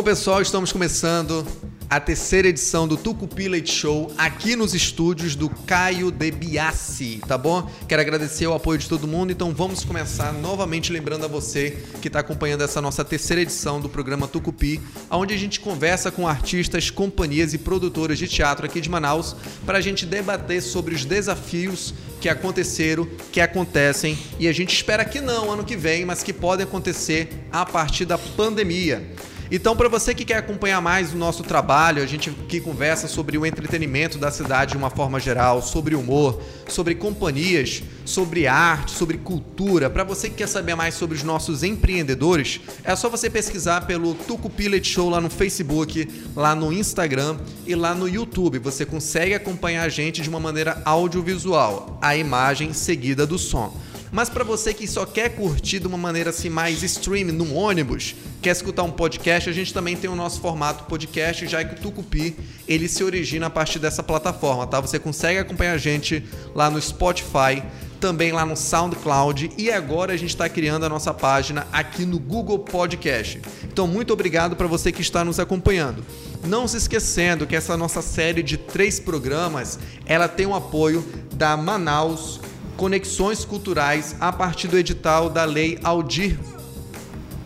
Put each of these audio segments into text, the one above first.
Bom, pessoal, estamos começando a terceira edição do Tucupi Leite Show aqui nos estúdios do Caio de Biassi, tá bom? Quero agradecer o apoio de todo mundo, então vamos começar novamente lembrando a você que está acompanhando essa nossa terceira edição do programa Tucupi, onde a gente conversa com artistas, companhias e produtoras de teatro aqui de Manaus para a gente debater sobre os desafios que aconteceram, que acontecem e a gente espera que não ano que vem, mas que podem acontecer a partir da pandemia. Então, para você que quer acompanhar mais o nosso trabalho, a gente que conversa sobre o entretenimento da cidade de uma forma geral, sobre humor, sobre companhias, sobre arte, sobre cultura. Para você que quer saber mais sobre os nossos empreendedores, é só você pesquisar pelo Tucupilet Show lá no Facebook, lá no Instagram e lá no YouTube. Você consegue acompanhar a gente de uma maneira audiovisual, a imagem seguida do som. Mas para você que só quer curtir de uma maneira assim mais stream no ônibus, quer escutar um podcast, a gente também tem o nosso formato podcast, já que o Tucupi, ele se origina a partir dessa plataforma, tá? Você consegue acompanhar a gente lá no Spotify, também lá no SoundCloud e agora a gente está criando a nossa página aqui no Google Podcast. Então, muito obrigado para você que está nos acompanhando. Não se esquecendo que essa nossa série de três programas, ela tem o apoio da Manaus conexões culturais a partir do edital da Lei Aldir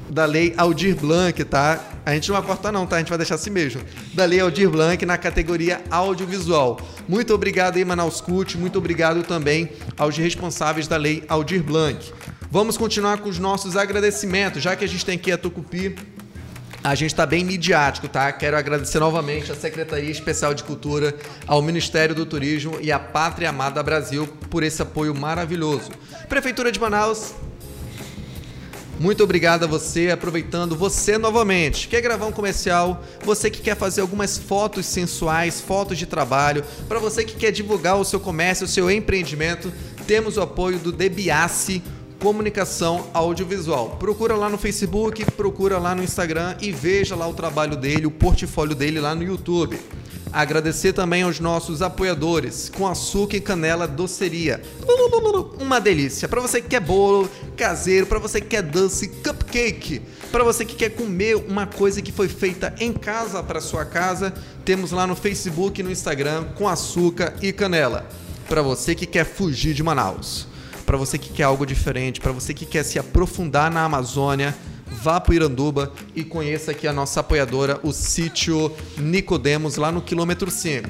da Lei Aldir Blanc, tá? A gente não vai cortar não, tá? A gente vai deixar assim mesmo. Da Lei Aldir Blanc na categoria audiovisual. Muito obrigado aí, Manaus Cult. Muito obrigado também aos responsáveis da Lei Aldir Blanc. Vamos continuar com os nossos agradecimentos, já que a gente tem aqui a Tucupi a gente está bem midiático, tá? Quero agradecer novamente à Secretaria Especial de Cultura, ao Ministério do Turismo e à Pátria Amada Brasil por esse apoio maravilhoso. Prefeitura de Manaus, muito obrigado a você, aproveitando você novamente. Quer gravar um comercial? Você que quer fazer algumas fotos sensuais, fotos de trabalho, para você que quer divulgar o seu comércio, o seu empreendimento, temos o apoio do Debiace comunicação audiovisual. Procura lá no Facebook, procura lá no Instagram e veja lá o trabalho dele, o portfólio dele lá no YouTube. Agradecer também aos nossos apoiadores, com açúcar e canela doceria. Uma delícia. Para você que quer bolo caseiro, para você que quer doce, cupcake, para você que quer comer uma coisa que foi feita em casa para sua casa, temos lá no Facebook e no Instagram com açúcar e canela. Para você que quer fugir de Manaus para você que quer algo diferente, para você que quer se aprofundar na Amazônia, vá para Iranduba e conheça aqui a nossa apoiadora, o sítio Nicodemos, lá no quilômetro 5.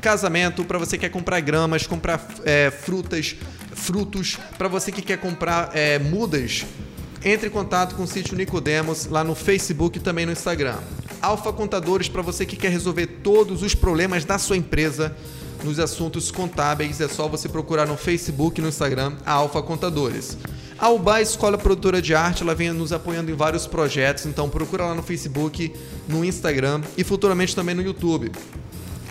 Casamento, para você que quer comprar gramas, comprar é, frutas, frutos, para você que quer comprar é, mudas, entre em contato com o sítio Nicodemos lá no Facebook e também no Instagram. Alfa Contadores, para você que quer resolver todos os problemas da sua empresa nos assuntos contábeis, é só você procurar no Facebook e no Instagram a Alfa Contadores. A Uba Escola Produtora de Arte, ela vem nos apoiando em vários projetos, então procura lá no Facebook, no Instagram e futuramente também no YouTube.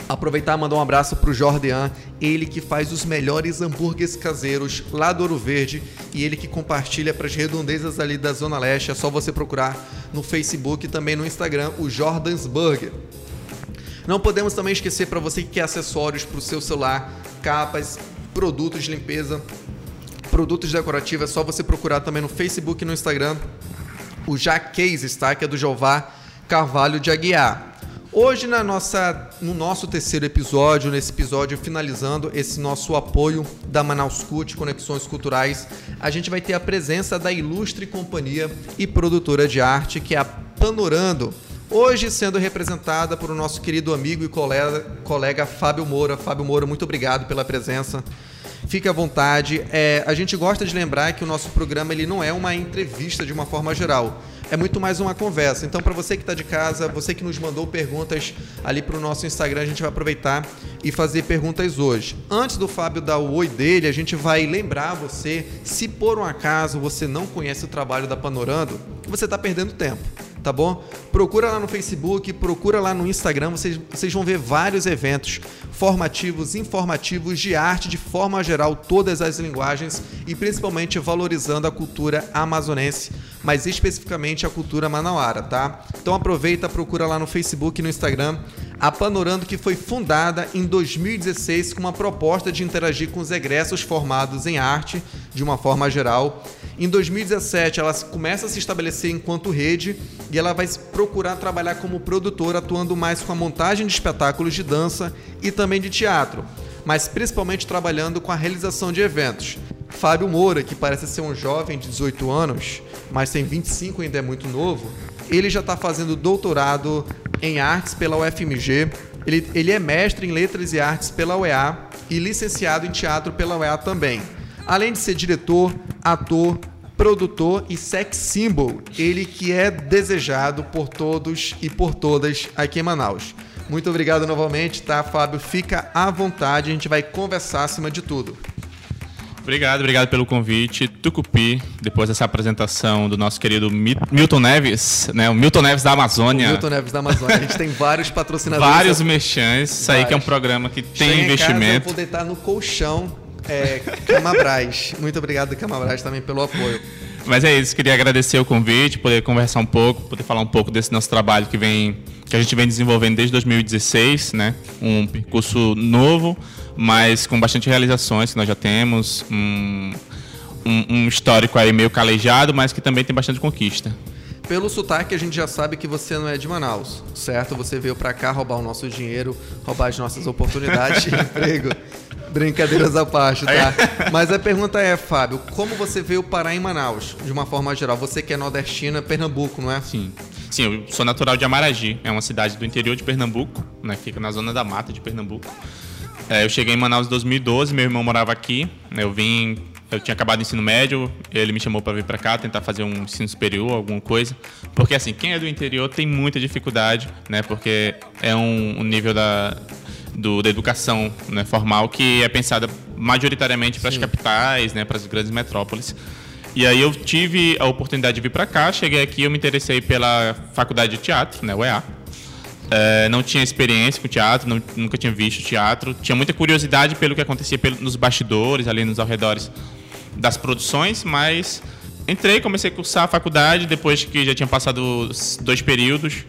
Aproveitar e mandar um abraço pro Jordan, ele que faz os melhores hambúrgueres caseiros lá do Ouro Verde e ele que compartilha para as redondezas ali da Zona Leste. É só você procurar no Facebook e também no Instagram o Jordans Burger. Não podemos também esquecer para você que quer acessórios para o seu celular, capas, produtos de limpeza, produtos decorativos, é só você procurar também no Facebook e no Instagram o Jaquez, tá? Que é do Jeová Carvalho de Aguiar. Hoje, na nossa, no nosso terceiro episódio, nesse episódio finalizando esse nosso apoio da Manaus Cult Conexões Culturais, a gente vai ter a presença da ilustre companhia e produtora de arte que é a Panorando, Hoje sendo representada por o nosso querido amigo e colega, colega Fábio Moura. Fábio Moura, muito obrigado pela presença. Fique à vontade. É, a gente gosta de lembrar que o nosso programa ele não é uma entrevista de uma forma geral. É muito mais uma conversa. Então, para você que está de casa, você que nos mandou perguntas ali para o nosso Instagram, a gente vai aproveitar e fazer perguntas hoje. Antes do Fábio dar o oi dele, a gente vai lembrar você, se por um acaso você não conhece o trabalho da Panorando, você está perdendo tempo tá bom? Procura lá no Facebook, procura lá no Instagram, vocês, vocês vão ver vários eventos formativos, informativos de arte de forma geral, todas as linguagens e principalmente valorizando a cultura amazonense, mas especificamente a cultura manauara, tá? Então aproveita, procura lá no Facebook e no Instagram a Panorando que foi fundada em 2016 com uma proposta de interagir com os egressos formados em arte de uma forma geral Em 2017, ela começa a se estabelecer enquanto rede e ela vai procurar trabalhar como produtora, atuando mais com a montagem de espetáculos de dança e também de teatro, mas principalmente trabalhando com a realização de eventos. Fábio Moura, que parece ser um jovem de 18 anos, mas tem 25 ainda é muito novo, ele já está fazendo doutorado em artes pela UFMG, ele, ele é mestre em letras e artes pela UEA e licenciado em teatro pela UEA também. Além de ser diretor, ator, produtor e sex symbol, ele que é desejado por todos e por todas aqui em Manaus. Muito obrigado novamente, tá, Fábio? Fica à vontade, a gente vai conversar acima de tudo. Obrigado, obrigado pelo convite. Tucupi, depois dessa apresentação do nosso querido Milton Neves, né? O Milton Neves da Amazônia. O Milton Neves da Amazônia. A gente tem vários patrocinadores. Vários merchants. Isso aí que é um programa que tem investimento. Casa, eu vou deitar no colchão é, Camabras. Muito obrigado, Camabras, também pelo apoio. Mas é isso, queria agradecer o convite, poder conversar um pouco, poder falar um pouco desse nosso trabalho que vem que a gente vem desenvolvendo desde 2016, né? Um percurso novo, mas com bastante realizações que nós já temos, um, um, um histórico aí meio calejado, mas que também tem bastante conquista. Pelo sotaque, a gente já sabe que você não é de Manaus, certo? Você veio para cá roubar o nosso dinheiro, roubar as nossas oportunidades de emprego. Brincadeiras à parte, tá? Mas a pergunta é, Fábio, como você veio parar em Manaus, de uma forma geral? Você que é nordestina, Pernambuco, não é? Sim. Sim, eu sou natural de Amaragi, é uma cidade do interior de Pernambuco, né? Fica na zona da mata de Pernambuco. É, eu cheguei em Manaus em 2012, meu irmão morava aqui. Né? Eu vim, eu tinha acabado o ensino médio, ele me chamou para vir para cá, tentar fazer um ensino superior, alguma coisa. Porque assim, quem é do interior tem muita dificuldade, né? Porque é um, um nível da do, da educação né, formal que é pensada majoritariamente para as capitais, né, para as grandes metrópoles. E aí eu tive a oportunidade de vir para cá, cheguei aqui, eu me interessei pela faculdade de teatro, né, UEA. É, não tinha experiência com teatro, não, nunca tinha visto teatro. Tinha muita curiosidade pelo que acontecia pelo, nos bastidores, ali nos arredores das produções, mas entrei, comecei a cursar a faculdade. Depois que já tinha passado dois períodos,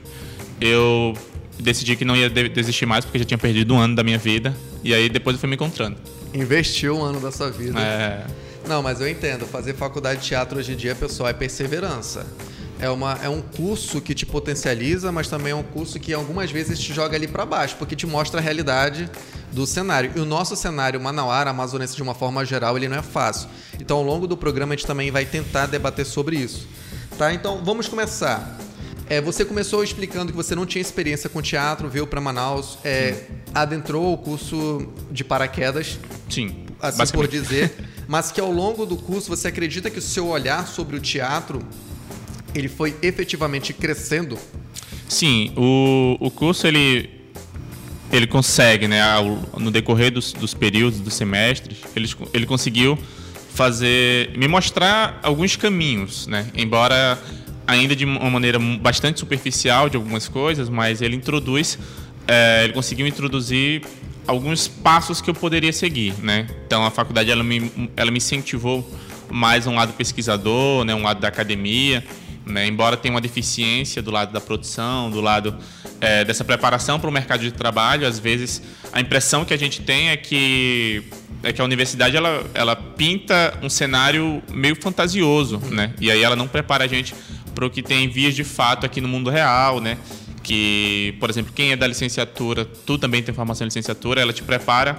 eu decidi que não ia desistir mais porque já tinha perdido um ano da minha vida. E aí depois eu fui me encontrando. Investiu um ano da sua vida. É. Não, mas eu entendo. Fazer faculdade de teatro hoje em dia, pessoal, é perseverança. É, uma, é um curso que te potencializa, mas também é um curso que algumas vezes te joga ali para baixo, porque te mostra a realidade do cenário. E o nosso cenário manauara, amazonense de uma forma geral, ele não é fácil. Então, ao longo do programa, a gente também vai tentar debater sobre isso. Tá? Então, vamos começar. É, você começou explicando que você não tinha experiência com teatro, veio para Manaus, é, adentrou o curso de paraquedas. Sim. Assim por dizer. Mas que ao longo do curso você acredita que o seu olhar sobre o teatro ele foi efetivamente crescendo? Sim, o, o curso ele, ele consegue, né, ao, no decorrer dos, dos períodos, dos semestres, ele, ele conseguiu fazer, me mostrar alguns caminhos, né, embora ainda de uma maneira bastante superficial de algumas coisas, mas ele introduz, é, ele conseguiu introduzir alguns passos que eu poderia seguir, né? Então a faculdade ela me, ela me incentivou mais um lado pesquisador, né? Um lado da academia, né? Embora tenha uma deficiência do lado da produção, do lado é, dessa preparação para o mercado de trabalho, às vezes a impressão que a gente tem é que é que a universidade ela, ela pinta um cenário meio fantasioso, né? E aí ela não prepara a gente para o que tem vias de fato aqui no mundo real, né? Que, por exemplo, quem é da licenciatura, tu também tem formação em licenciatura, ela te prepara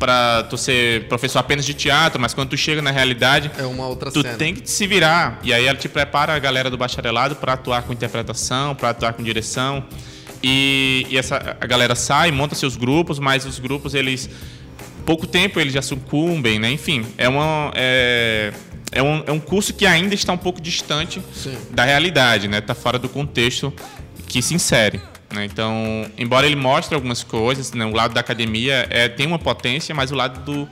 para tu ser professor apenas de teatro, mas quando tu chega na realidade, é uma outra tu cena. tem que se virar. E aí ela te prepara a galera do bacharelado para atuar com interpretação, para atuar com direção. E, e, essa a galera sai, monta seus grupos, mas os grupos eles pouco tempo eles já sucumbem, né? Enfim, é uma é, é um, é um curso que ainda está um pouco distante Sim. da realidade, né? Está fora do contexto que se insere. Né? Então, embora ele mostre algumas coisas, né? o lado da academia é, tem uma potência, mas o lado do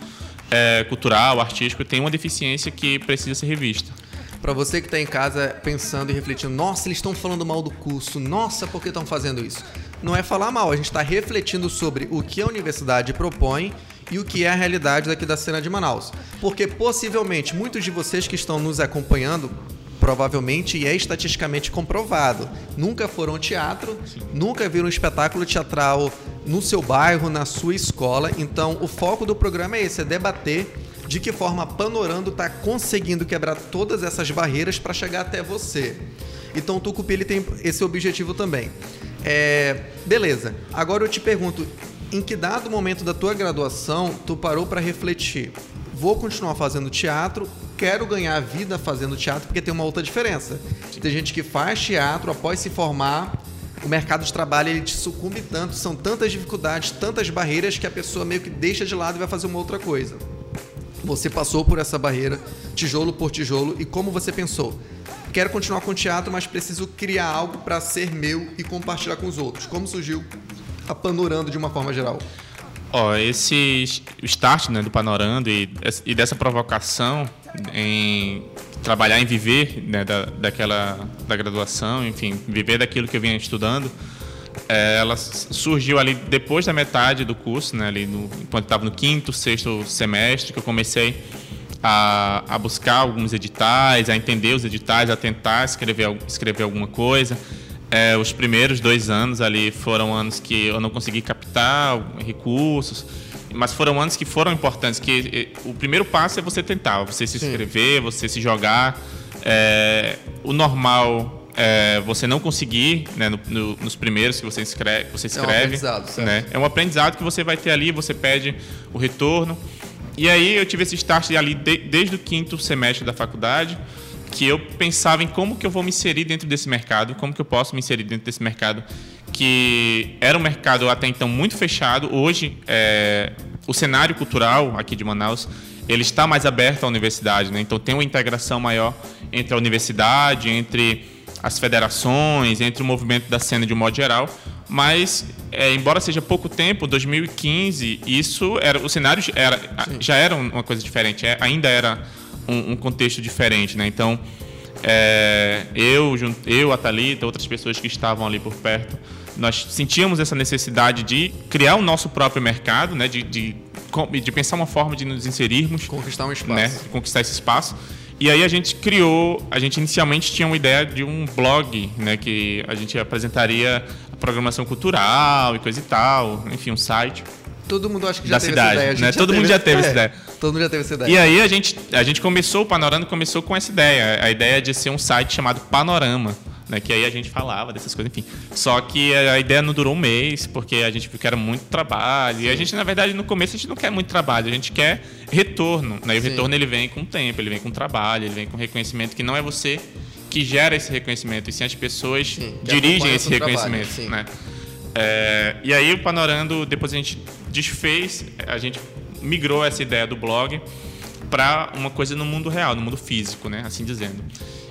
é, cultural, artístico, tem uma deficiência que precisa ser revista. Para você que está em casa pensando e refletindo, nossa, eles estão falando mal do curso, nossa, por que estão fazendo isso? Não é falar mal, a gente está refletindo sobre o que a universidade propõe e o que é a realidade daqui da cena de Manaus. Porque possivelmente muitos de vocês que estão nos acompanhando provavelmente e é estatisticamente comprovado. Nunca foram ao teatro, Sim. nunca viram um espetáculo teatral no seu bairro, na sua escola. Então, o foco do programa é esse, é debater de que forma Panorando está conseguindo quebrar todas essas barreiras para chegar até você. Então o Tucupi ele tem esse objetivo também. É, beleza. Agora eu te pergunto, em que dado momento da tua graduação tu parou para refletir? Vou continuar fazendo teatro, quero ganhar a vida fazendo teatro, porque tem uma outra diferença. Tem gente que faz teatro após se formar, o mercado de trabalho ele te sucumbe tanto, são tantas dificuldades, tantas barreiras que a pessoa meio que deixa de lado e vai fazer uma outra coisa. Você passou por essa barreira, tijolo por tijolo, e como você pensou? Quero continuar com teatro, mas preciso criar algo para ser meu e compartilhar com os outros. Como surgiu a Panorando de uma forma geral? Ó, esse start né, do Panorando e, e dessa provocação em trabalhar em viver né, da, daquela da graduação, enfim, viver daquilo que eu vinha estudando, é, ela surgiu ali depois da metade do curso, né, ali no, enquanto estava no quinto, sexto semestre, que eu comecei a, a, buscar alguns editais, a entender os editais, a tentar escrever, escrever alguma coisa. É, os primeiros dois anos ali foram anos que eu não consegui captar recursos, mas foram anos que foram importantes. Que o primeiro passo é você tentar, você se inscrever, Sim. você se jogar. É, o normal é você não conseguir né, no, no, nos primeiros que você escreve, você escreve. É um aprendizado, certo. Né? É um aprendizado que você vai ter ali, você pede o retorno. E aí eu tive esse start ali de, desde o quinto semestre da faculdade que eu pensava em como que eu vou me inserir dentro desse mercado, como que eu posso me inserir dentro desse mercado, que era um mercado até então muito fechado. Hoje, é, o cenário cultural aqui de Manaus ele está mais aberto à universidade, né? então tem uma integração maior entre a universidade, entre as federações, entre o movimento da cena de um modo geral. Mas, é, embora seja pouco tempo, 2015, isso era o cenário era, já era uma coisa diferente, é, ainda era um, um contexto diferente, né? Então, é, eu, eu, a Thalita, outras pessoas que estavam ali por perto, nós sentíamos essa necessidade de criar o nosso próprio mercado, né? De, de, de pensar uma forma de nos inserirmos. Conquistar um espaço. Né? Conquistar esse espaço. E aí a gente criou, a gente inicialmente tinha uma ideia de um blog, né? Que a gente apresentaria a programação cultural e coisa e tal, enfim, um site. Todo mundo acha que já teve cidade, essa ideia. Né? Todo mundo já teve essa ideia. Todo mundo já teve essa ideia. E aí a gente, a gente começou, o Panorama começou com essa ideia. A ideia de ser um site chamado Panorama. Né, que aí a gente falava dessas coisas, enfim. Só que a ideia não durou um mês, porque a gente viu que era muito trabalho. Sim. E a gente, na verdade, no começo a gente não quer muito trabalho, a gente quer retorno. Né? E o Sim. retorno ele vem com tempo, ele vem com trabalho, ele vem com reconhecimento, que não é você que gera esse reconhecimento, e sim as pessoas sim, dirigem esse reconhecimento. Trabalho, né? É, e aí o Panorando, depois a gente desfez, a gente migrou essa ideia do blog para uma coisa no mundo real, no mundo físico, né, assim dizendo.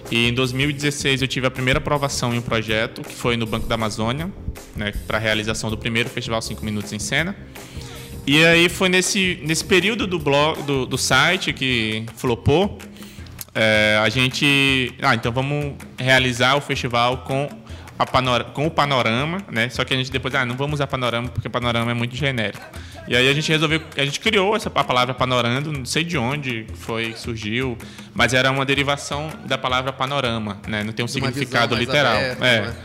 E em 2016 eu tive a primeira aprovação em um projeto que foi no Banco da Amazônia, né, para a realização do primeiro festival 5 minutos em cena. E aí foi nesse, nesse período do blog do, do site que flopou, é, a gente, ah, então vamos realizar o festival com com o panorama, né? Só que a gente depois, ah, não vamos usar panorama porque panorama é muito genérico. E aí a gente resolveu, a gente criou essa a palavra panorando, não sei de onde foi, surgiu, mas era uma derivação da palavra panorama, né? Não tem um significado literal. Aberta, é. Né?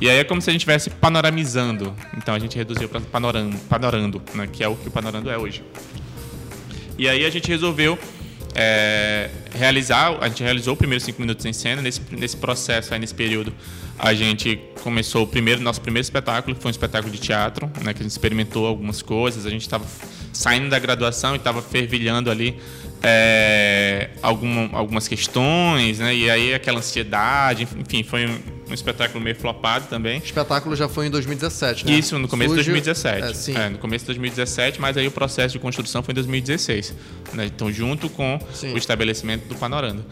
E aí é como se a gente estivesse panoramizando. Então a gente reduziu para panorando, panorando, né? Que é o que o panorando é hoje. E aí a gente resolveu é, realizar, a gente realizou o primeiro cinco minutos em cena. Nesse, nesse processo, aí, nesse período, a gente começou o primeiro, nosso primeiro espetáculo, que foi um espetáculo de teatro, né, que a gente experimentou algumas coisas. A gente estava saindo da graduação e estava fervilhando ali é, alguma, algumas questões, né? E aí aquela ansiedade, enfim, foi um, um, espetáculo meio flopado também. O espetáculo já foi em 2017, né? Isso, no começo Surge... de 2017. É, sim. É, no começo de 2017, mas aí o processo de construção foi em 2016. Né? Então, junto com sim. o estabelecimento do Panorama.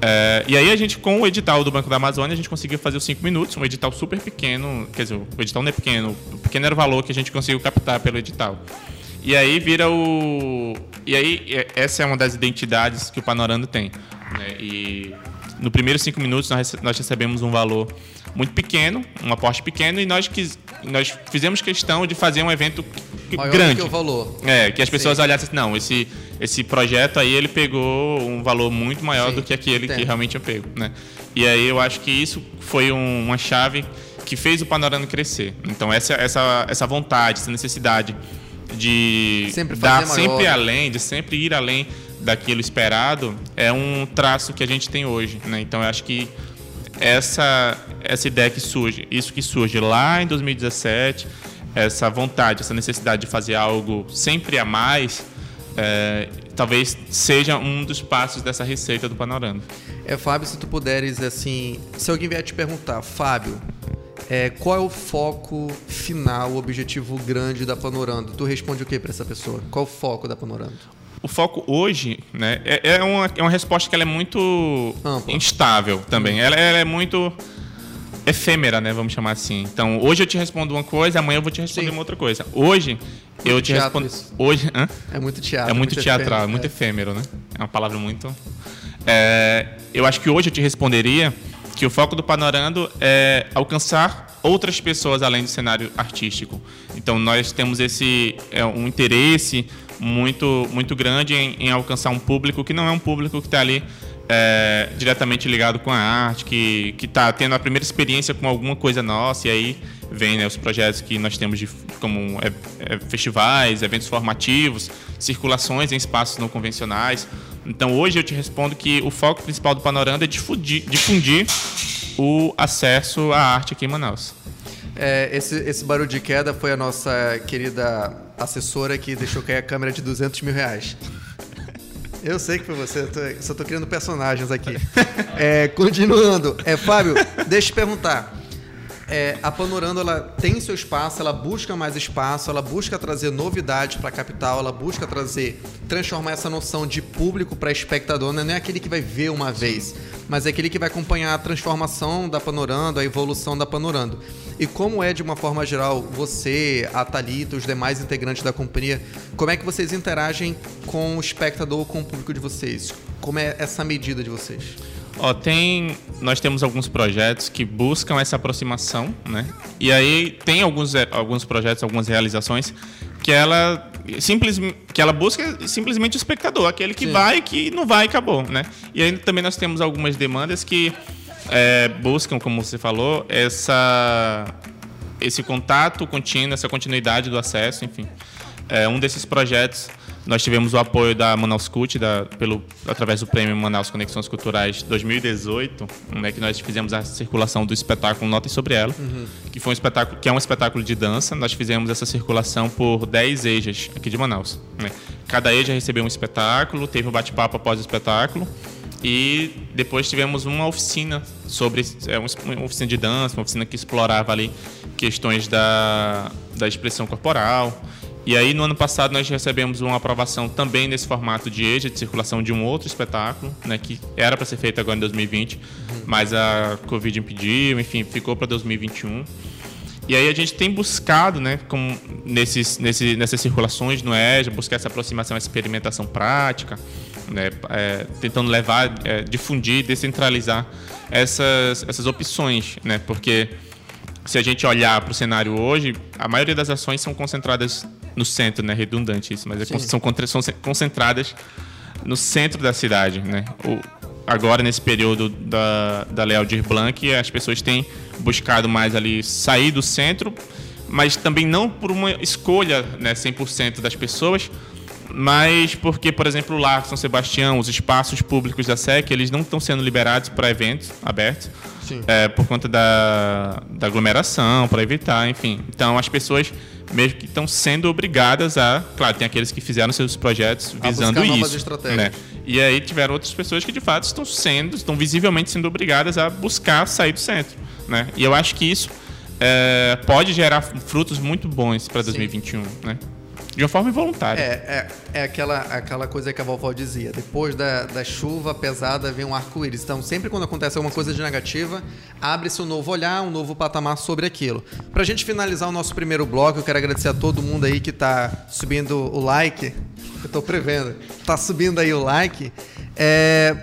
É, e aí a gente, com o edital do Banco da Amazônia, a gente conseguiu fazer os 5 minutos, um edital super pequeno, quer dizer, o edital não é pequeno, o pequeno era o valor que a gente conseguiu captar pelo edital. E aí vira o. E aí, essa é uma das identidades que o Panorama tem. Né? E no primeiros cinco minutos nós, nós recebemos um valor muito pequeno, um aporte pequeno, e nós, quis, nós fizemos questão de fazer um evento Maior grande. que o valor. É, que as pessoas Sim. olhassem assim, não, esse, esse projeto aí ele pegou um valor muito maior Sim, do que aquele entendo. que realmente eu pego. Né? E aí eu acho que isso foi um, uma chave que fez o panorama crescer. Então essa, essa, essa vontade, essa necessidade de sempre dar sempre além, de sempre ir além daquilo esperado é um traço que a gente tem hoje. Né? Então, eu acho que essa, essa ideia que surge, isso que surge lá em 2017, essa vontade, essa necessidade de fazer algo sempre a mais, é, talvez seja um dos passos dessa receita do Panorama. É, Fábio, se tu puderes, assim, se alguém vier te perguntar, Fábio, é, qual é o foco final, o objetivo grande da Panorando? Tu responde o que para essa pessoa? Qual o foco da Panorando? O foco hoje, né, é, é, uma, é uma resposta que ela é muito Ampla. instável também. Ela, ela, é muito efêmera, né, vamos chamar assim. Então, hoje eu te respondo uma coisa, amanhã eu vou te responder Sim. uma outra coisa. Hoje muito eu te respondo. Isso. Hoje, hã? É muito teatro. É muito, muito teatral, efêmero, é muito é. efêmero, né? É uma palavra muito. É, eu acho que hoje eu te responderia que o foco do Panorando é alcançar outras pessoas além do cenário artístico. Então nós temos esse é, um interesse muito muito grande em, em, alcançar um público que não é um público que está ali é, diretamente ligado com a arte, que que está tendo a primeira experiência com alguma coisa nossa e aí vem né, os projetos que nós temos de como é, é, festivais, eventos formativos, circulações em espaços não convencionais. Então hoje eu te respondo que o foco principal do Panorama é difundir, difundir o acesso à arte aqui em Manaus. É, esse, esse barulho de queda foi a nossa querida assessora que deixou cair a câmera de 200 mil reais. Eu sei que foi você, eu tô, só estou criando personagens aqui. É, continuando, é, Fábio, deixa eu te perguntar é, a Panorando ela tem seu espaço, ela busca mais espaço, ela busca trazer novidades para a capital, ela busca trazer, transformar essa noção de público para espectador, né? não é aquele que vai ver uma vez, mas é aquele que vai acompanhar a transformação da Panorando, a evolução da Panorando. E como é, de uma forma geral, você, a Thalita, os demais integrantes da companhia, como é que vocês interagem com o espectador, com o público de vocês? Como é essa medida de vocês? Ó, tem, nós temos alguns projetos que buscam essa aproximação, né? E aí tem alguns, eh, alguns projetos, algumas realizações que ela simples, que ela busca simplesmente o espectador, aquele que Sim. vai, que não vai, e acabou, né? E aí também nós temos algumas demandas que é, buscam, como você falou, essa esse contato contínuo, essa continuidade do acesso, enfim. É, um desses projetos nós tivemos o apoio da Manaus Cult, da, pelo, através do Prêmio Manaus Conexões Culturais 2018, né, que nós fizemos a circulação do espetáculo Notem Sobre Ela, uhum. que, foi um espetáculo, que é um espetáculo de dança. Nós fizemos essa circulação por 10 EJAs aqui de Manaus. Né. Cada EJA recebeu um espetáculo, teve um bate-papo após o espetáculo. E depois tivemos uma oficina sobre é, uma oficina de dança, uma oficina que explorava ali questões da, da expressão corporal, e aí, no ano passado, nós recebemos uma aprovação também nesse formato de EJA, de circulação de um outro espetáculo, né, que era para ser feito agora em 2020, uhum. mas a Covid impediu, enfim, ficou para 2021. E aí a gente tem buscado, né, com, nesses, nesse, nessas circulações no EJA, buscar essa aproximação, essa experimentação prática, né, é, tentando levar, é, difundir, descentralizar essas, essas opções, né, porque se a gente olhar para o cenário hoje, a maioria das ações são concentradas no centro, né? Redundante isso, mas é são, são concentradas no centro da cidade, né? O, agora, nesse período da, da Lei Aldir Blanc, as pessoas têm buscado mais ali sair do centro, mas também não por uma escolha né, 100% das pessoas, mas porque, por exemplo, lá São Sebastião, os espaços públicos da SEC, eles não estão sendo liberados para eventos abertos, é, por conta da, da aglomeração, para evitar, enfim. Então, as pessoas mesmo que estão sendo obrigadas a. Claro, tem aqueles que fizeram seus projetos visando isso. Né? E aí tiveram outras pessoas que de fato estão sendo, estão visivelmente sendo obrigadas a buscar sair do centro. Né? E eu acho que isso é, pode gerar frutos muito bons para 2021. Né? De uma forma involuntária. É, é, é aquela, aquela coisa que a vovó dizia: depois da, da chuva pesada vem um arco-íris. Então, sempre quando acontece alguma coisa de negativa, abre-se um novo olhar, um novo patamar sobre aquilo. Para a gente finalizar o nosso primeiro bloco, eu quero agradecer a todo mundo aí que está subindo o like. Eu estou prevendo. Está subindo aí o like. É,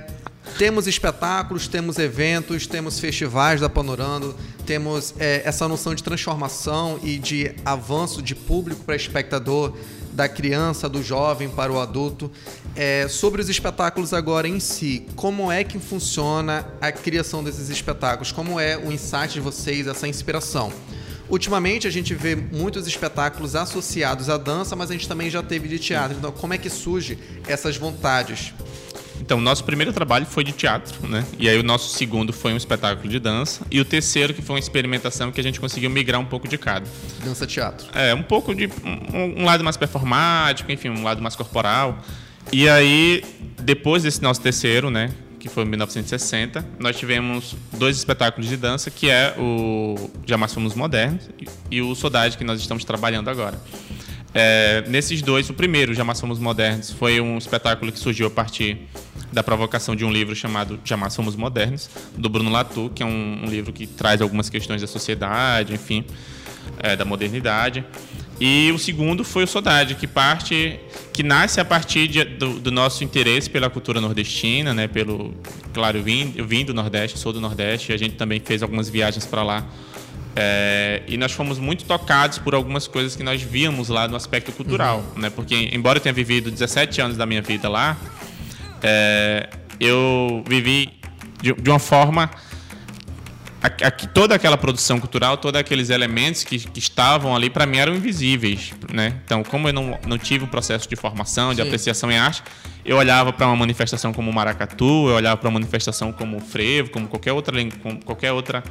temos espetáculos, temos eventos, temos festivais da Panorando, temos é, essa noção de transformação e de avanço de público para espectador, da criança, do jovem para o adulto. É, sobre os espetáculos agora em si, como é que funciona a criação desses espetáculos? Como é o insight de vocês, essa inspiração? Ultimamente a gente vê muitos espetáculos associados à dança, mas a gente também já teve de teatro. Então, como é que surge essas vontades? Então, nosso primeiro trabalho foi de teatro, né? E aí o nosso segundo foi um espetáculo de dança. E o terceiro, que foi uma experimentação que a gente conseguiu migrar um pouco de cada. Dança-teatro. É, um pouco de um, um, lado mais performático, enfim, um lado mais corporal. E aí, depois desse nosso terceiro, né? Que foi em 1960, nós tivemos dois espetáculos de dança, que é o Jamais Fomos Modernos e o Saudade, que nós estamos trabalhando agora. É, nesses dois, o primeiro, Jamais Fomos Modernos, foi um espetáculo que surgiu a partir da provocação de um livro chamado Jamais Fomos Modernos, do Bruno Latour, que é um, um livro que traz algumas questões da sociedade, enfim, é, da modernidade. E o segundo foi o Saudade, que parte, que nasce a partir de, do, do, nosso interesse pela cultura nordestina, né? Pelo, claro, eu vim, eu vim do Nordeste, sou do Nordeste, e a gente também fez algumas viagens para lá é, e nós fomos muito tocados por algumas coisas que nós víamos lá no aspecto cultural, uhum. né? Porque embora eu tenha vivido 17 anos da minha vida lá, é, eu vivi de, de uma forma a, a, toda aquela produção cultural, todos aqueles elementos que, que estavam ali, para mim, eram invisíveis. Né? Então, como eu não, não tive um processo de formação, de Sim. apreciação em arte, eu olhava para uma manifestação como o maracatu, eu olhava para uma manifestação como o frevo, como qualquer outra, como qualquer outra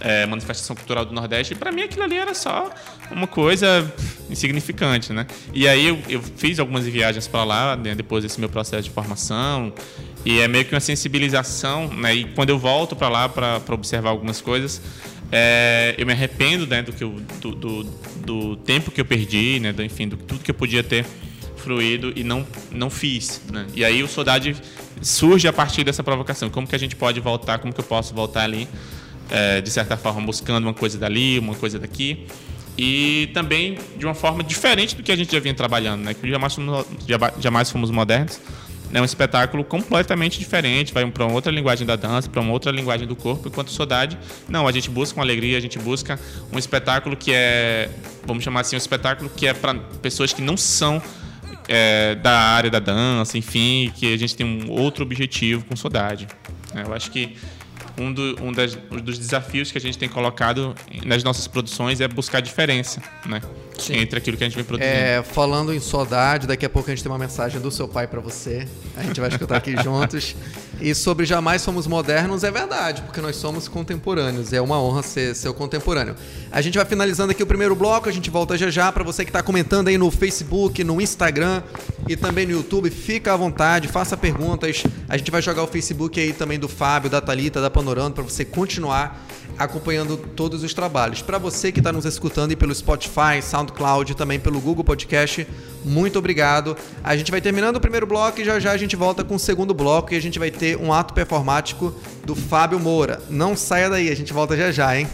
é, manifestação cultural do Nordeste, e para mim aquilo ali era só uma coisa insignificante, né? E aí eu, eu fiz algumas viagens para lá, né, depois desse meu processo de formação, e é meio que uma sensibilização, né? E quando eu volto para lá para observar algumas coisas, é, eu me arrependo né, do, que eu, do, do, do, tempo que eu perdi, né? Do, enfim, do tudo que eu podia ter fruído e não, não fiz. Né? E aí o Saudade surge a partir dessa provocação. Como que a gente pode voltar? Como que eu posso voltar ali? É, de certa forma, buscando uma coisa dali, uma coisa daqui. E também de uma forma diferente do que a gente já vinha trabalhando, né? Que jamais fomos, jamais fomos modernos. É um espetáculo completamente diferente, vai para uma outra linguagem da dança, para uma outra linguagem do corpo, enquanto Saudade, não, a gente busca uma alegria, a gente busca um espetáculo que é, vamos chamar assim, um espetáculo que é para pessoas que não são é, da área da dança, enfim, que a gente tem um outro objetivo com Saudade. É, eu acho que um, do, um, das, um, dos desafios que a gente tem colocado nas nossas produções é buscar diferença, né? Sim. Entre aquilo que a gente vem produzindo. É, falando em saudade, daqui a pouco a gente tem uma mensagem do seu pai para você. A gente vai escutar aqui juntos. E sobre jamais somos modernos, é verdade, porque nós somos contemporâneos. É uma honra ser seu contemporâneo. A gente vai finalizando aqui o primeiro bloco, a gente volta já já. Para você que está comentando aí no Facebook, no Instagram e também no YouTube, fica à vontade, faça perguntas. A gente vai jogar o Facebook aí também do Fábio, da Talita, da Panorama, para você continuar acompanhando todos os trabalhos. Para você que está nos escutando e pelo Spotify, SoundCloud também pelo Google Podcast, muito obrigado. A gente vai terminando o primeiro bloco e já já a gente volta com o segundo bloco e a gente vai ter um ato performático do Fábio Moura. Não saia daí, a gente volta já já, hein?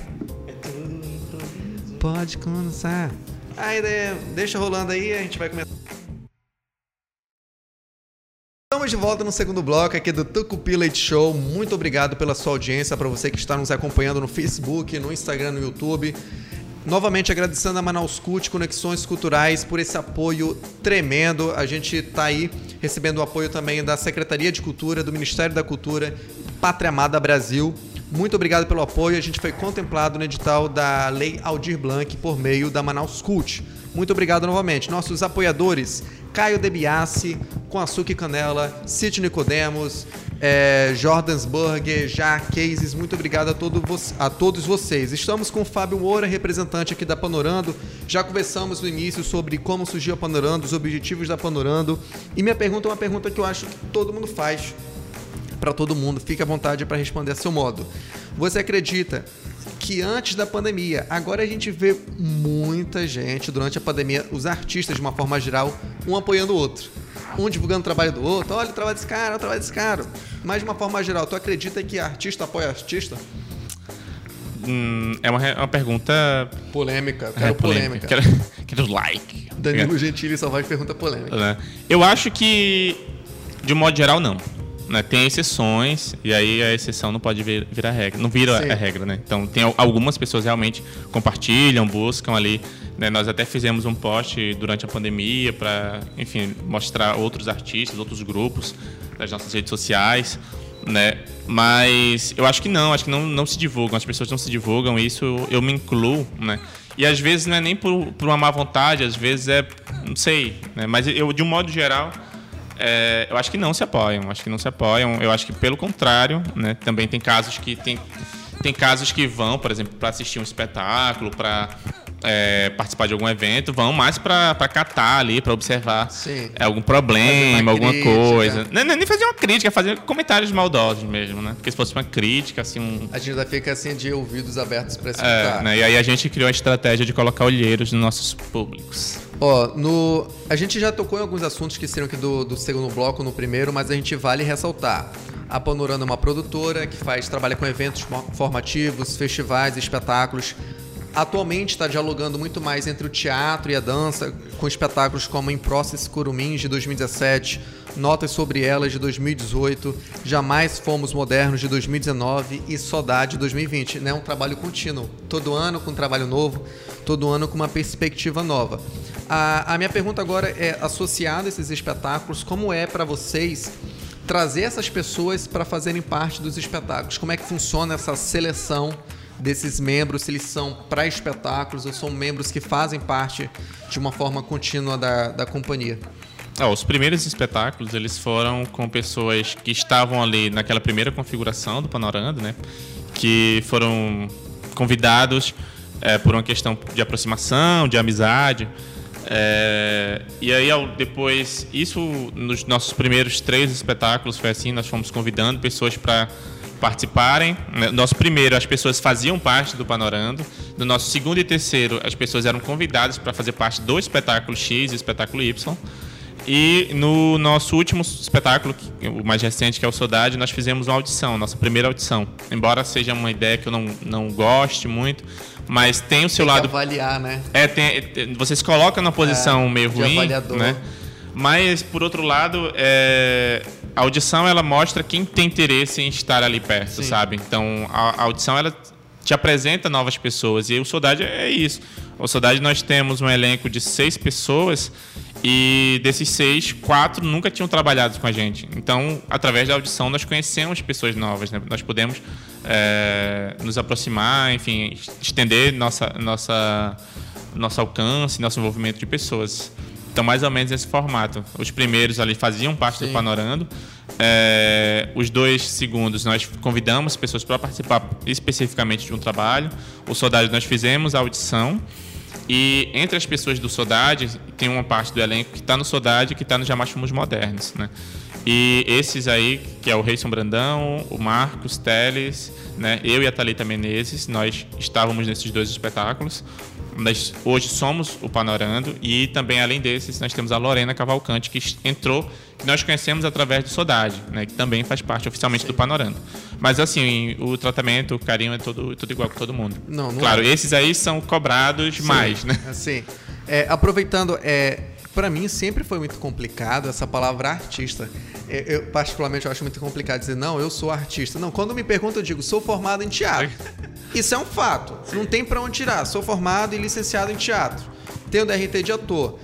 Pode começar. Aí, deixa rolando aí, a gente vai começar. Estamos de volta no segundo bloco aqui do Tucupi Leite Show. Muito obrigado pela sua audiência, para você que está nos acompanhando no Facebook, no Instagram, no YouTube. Novamente agradecendo a Manaus Cult Conexões Culturais por esse apoio tremendo. A gente está aí recebendo o apoio também da Secretaria de Cultura, do Ministério da Cultura, Pátria Amada Brasil. Muito obrigado pelo apoio. A gente foi contemplado no edital da Lei Aldir Blanc por meio da Manaus Cult. Muito obrigado novamente. Nossos apoiadores, Caio Debiassi, com açúcar e canela, City Nicodemos, é, Jordansburger, Já Cases, muito obrigado a, todo a todos vocês. Estamos com o Fábio Moura, representante aqui da Panorando. Já conversamos no início sobre como surgiu a Panorando, os objetivos da Panorando. E minha pergunta é uma pergunta que eu acho que todo mundo faz para todo mundo. Fique à vontade para responder a seu modo. Você acredita que antes da pandemia. Agora a gente vê muita gente durante a pandemia, os artistas de uma forma geral, um apoiando o outro. Um divulgando o trabalho do outro, olha o trabalho desse cara, olha o trabalho desse cara. Mas de uma forma geral, tu acredita que artista apoia artista? Hum, é, uma, é uma pergunta. Polêmica, quero é, polêmica. Quero, quero like. Danilo Gentili só vai pergunta polêmica. É. Eu acho que, de um modo geral, não. Né? Tem exceções, e aí a exceção não pode vir, virar regra. Não vira Sim. a regra, né? Então, tem algumas pessoas realmente compartilham, buscam ali. Né? Nós até fizemos um post durante a pandemia para, enfim, mostrar outros artistas, outros grupos das nossas redes sociais. Né? Mas eu acho que não, acho que não, não se divulgam, as pessoas não se divulgam, isso eu me incluo, né? E às vezes não é nem por, por uma má vontade, às vezes é. não sei. Né? Mas eu, de um modo geral, é, eu acho que não se apoiam. Acho que não se apoiam. Eu acho que, pelo contrário, né? também tem casos que tem, tem casos que vão, por exemplo, para assistir um espetáculo, para é, participar de algum evento, vão mais para catar ali, para observar é, algum problema, alguma crítica. coisa. Nem, nem fazer uma crítica, fazer comentários maldosos mesmo, né? Porque se fosse uma crítica, assim. Um... A gente ainda fica assim de ouvidos abertos para escutar. É, né? E aí a gente criou a estratégia de colocar olheiros nos nossos públicos. Ó, no... a gente já tocou em alguns assuntos que seriam aqui do, do segundo bloco, no primeiro, mas a gente vale ressaltar. A Panorama é uma produtora que faz trabalha com eventos formativos, festivais, espetáculos Atualmente está dialogando muito mais entre o teatro e a dança, com espetáculos como Em Process Curumins de 2017, Notas sobre Elas de 2018, Jamais Fomos Modernos de 2019 e Saudade de 2020. É né? um trabalho contínuo, todo ano com um trabalho novo, todo ano com uma perspectiva nova. A, a minha pergunta agora é associada a esses espetáculos, como é para vocês trazer essas pessoas para fazerem parte dos espetáculos? Como é que funciona essa seleção? Desses membros, se eles são para espetáculos ou são membros que fazem parte de uma forma contínua da, da companhia. Ah, os primeiros espetáculos eles foram com pessoas que estavam ali naquela primeira configuração do Panorama, né? Que foram convidados é, por uma questão de aproximação, de amizade. É, e aí, depois, isso nos nossos primeiros três espetáculos foi assim: nós fomos convidando pessoas para participarem. Né? Nosso primeiro, as pessoas faziam parte do Panorando. No nosso segundo e terceiro, as pessoas eram convidadas para fazer parte do espetáculo X e espetáculo Y. E no nosso último espetáculo, o mais recente, que é o Saudade, nós fizemos uma audição, nossa primeira audição. Embora seja uma ideia que eu não, não goste muito, mas tem o seu tem lado. avaliar, né? É, tem, você se coloca numa posição é, meio ruim. Avaliador. Né? Mas, por outro lado, é, a audição ela mostra quem tem interesse em estar ali perto, Sim. sabe? Então, a, a, audição ela te apresenta novas pessoas. E o Saudade é isso. O Saudade nós temos um elenco de seis pessoas e desses seis, quatro nunca tinham trabalhado com a gente. Então, através da audição, nós conhecemos pessoas novas. Né? Nós podemos é, nos aproximar, enfim, estender nossa, nossa, nosso alcance, nosso envolvimento de pessoas. Então, mais ou menos esse formato. Os primeiros ali faziam parte Sim. do Panorando. É, os dois segundos nós convidamos pessoas para participar especificamente de um trabalho. O Saudade nós fizemos a audição. E entre as pessoas do Sodade, tem uma parte do elenco que está no Sodade e que está no Jamais Fomos Modernos. Né? E esses aí, que é o Reison Brandão, o Marcos Teles, né? eu e a Thalita Menezes, nós estávamos nesses dois espetáculos. Nós hoje somos o Panorando e também, além desses, nós temos a Lorena Cavalcante, que entrou, que nós conhecemos através do Sodade, né, que também faz parte oficialmente Sim. do Panorando. Mas, assim, o tratamento, o carinho é todo, tudo igual com todo mundo. Não, não claro, é. esses aí são cobrados Sim, mais, né? Assim, é, aproveitando, é, para mim sempre foi muito complicado essa palavra artista. Eu, eu, particularmente, eu acho muito complicado dizer, não, eu sou artista. Não, quando me perguntam, eu digo, sou formado em teatro. Isso é um fato. Não tem para onde tirar. Sou formado e licenciado em teatro. Tenho DRT de ator.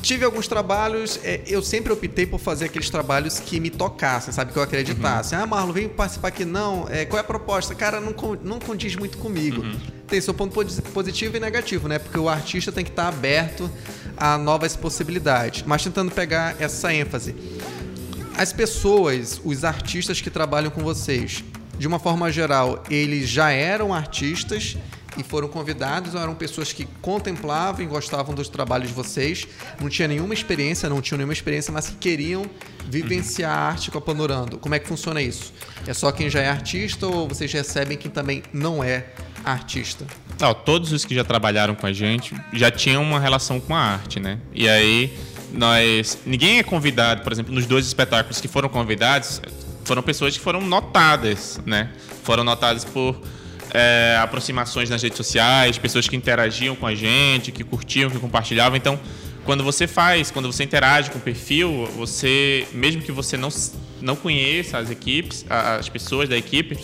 Tive alguns trabalhos, é, eu sempre optei por fazer aqueles trabalhos que me tocassem, sabe? Que eu acreditasse. Uhum. Ah, Marlon, vem participar aqui. Não, é, qual é a proposta? Cara, não, não condiz muito comigo. Uhum. Tem seu ponto positivo e negativo, né? Porque o artista tem que estar aberto a novas possibilidades. Mas tentando pegar essa ênfase. As pessoas, os artistas que trabalham com vocês, de uma forma geral, eles já eram artistas e foram convidados, eram pessoas que contemplavam e gostavam dos trabalhos de vocês, não tinha nenhuma experiência, não tinham nenhuma experiência, mas que queriam vivenciar a arte com a Panorando. Como é que funciona isso? É só quem já é artista ou vocês recebem quem também não é artista? Não, todos os que já trabalharam com a gente já tinham uma relação com a arte, né? E aí nós ninguém é convidado, por exemplo, nos dois espetáculos que foram convidados, foram pessoas que foram notadas, né? Foram notadas por é, aproximações nas redes sociais, pessoas que interagiam com a gente, que curtiam, que compartilhavam. Então, quando você faz, quando você interage com o perfil, você, mesmo que você não, não conheça as equipes, as pessoas da equipe,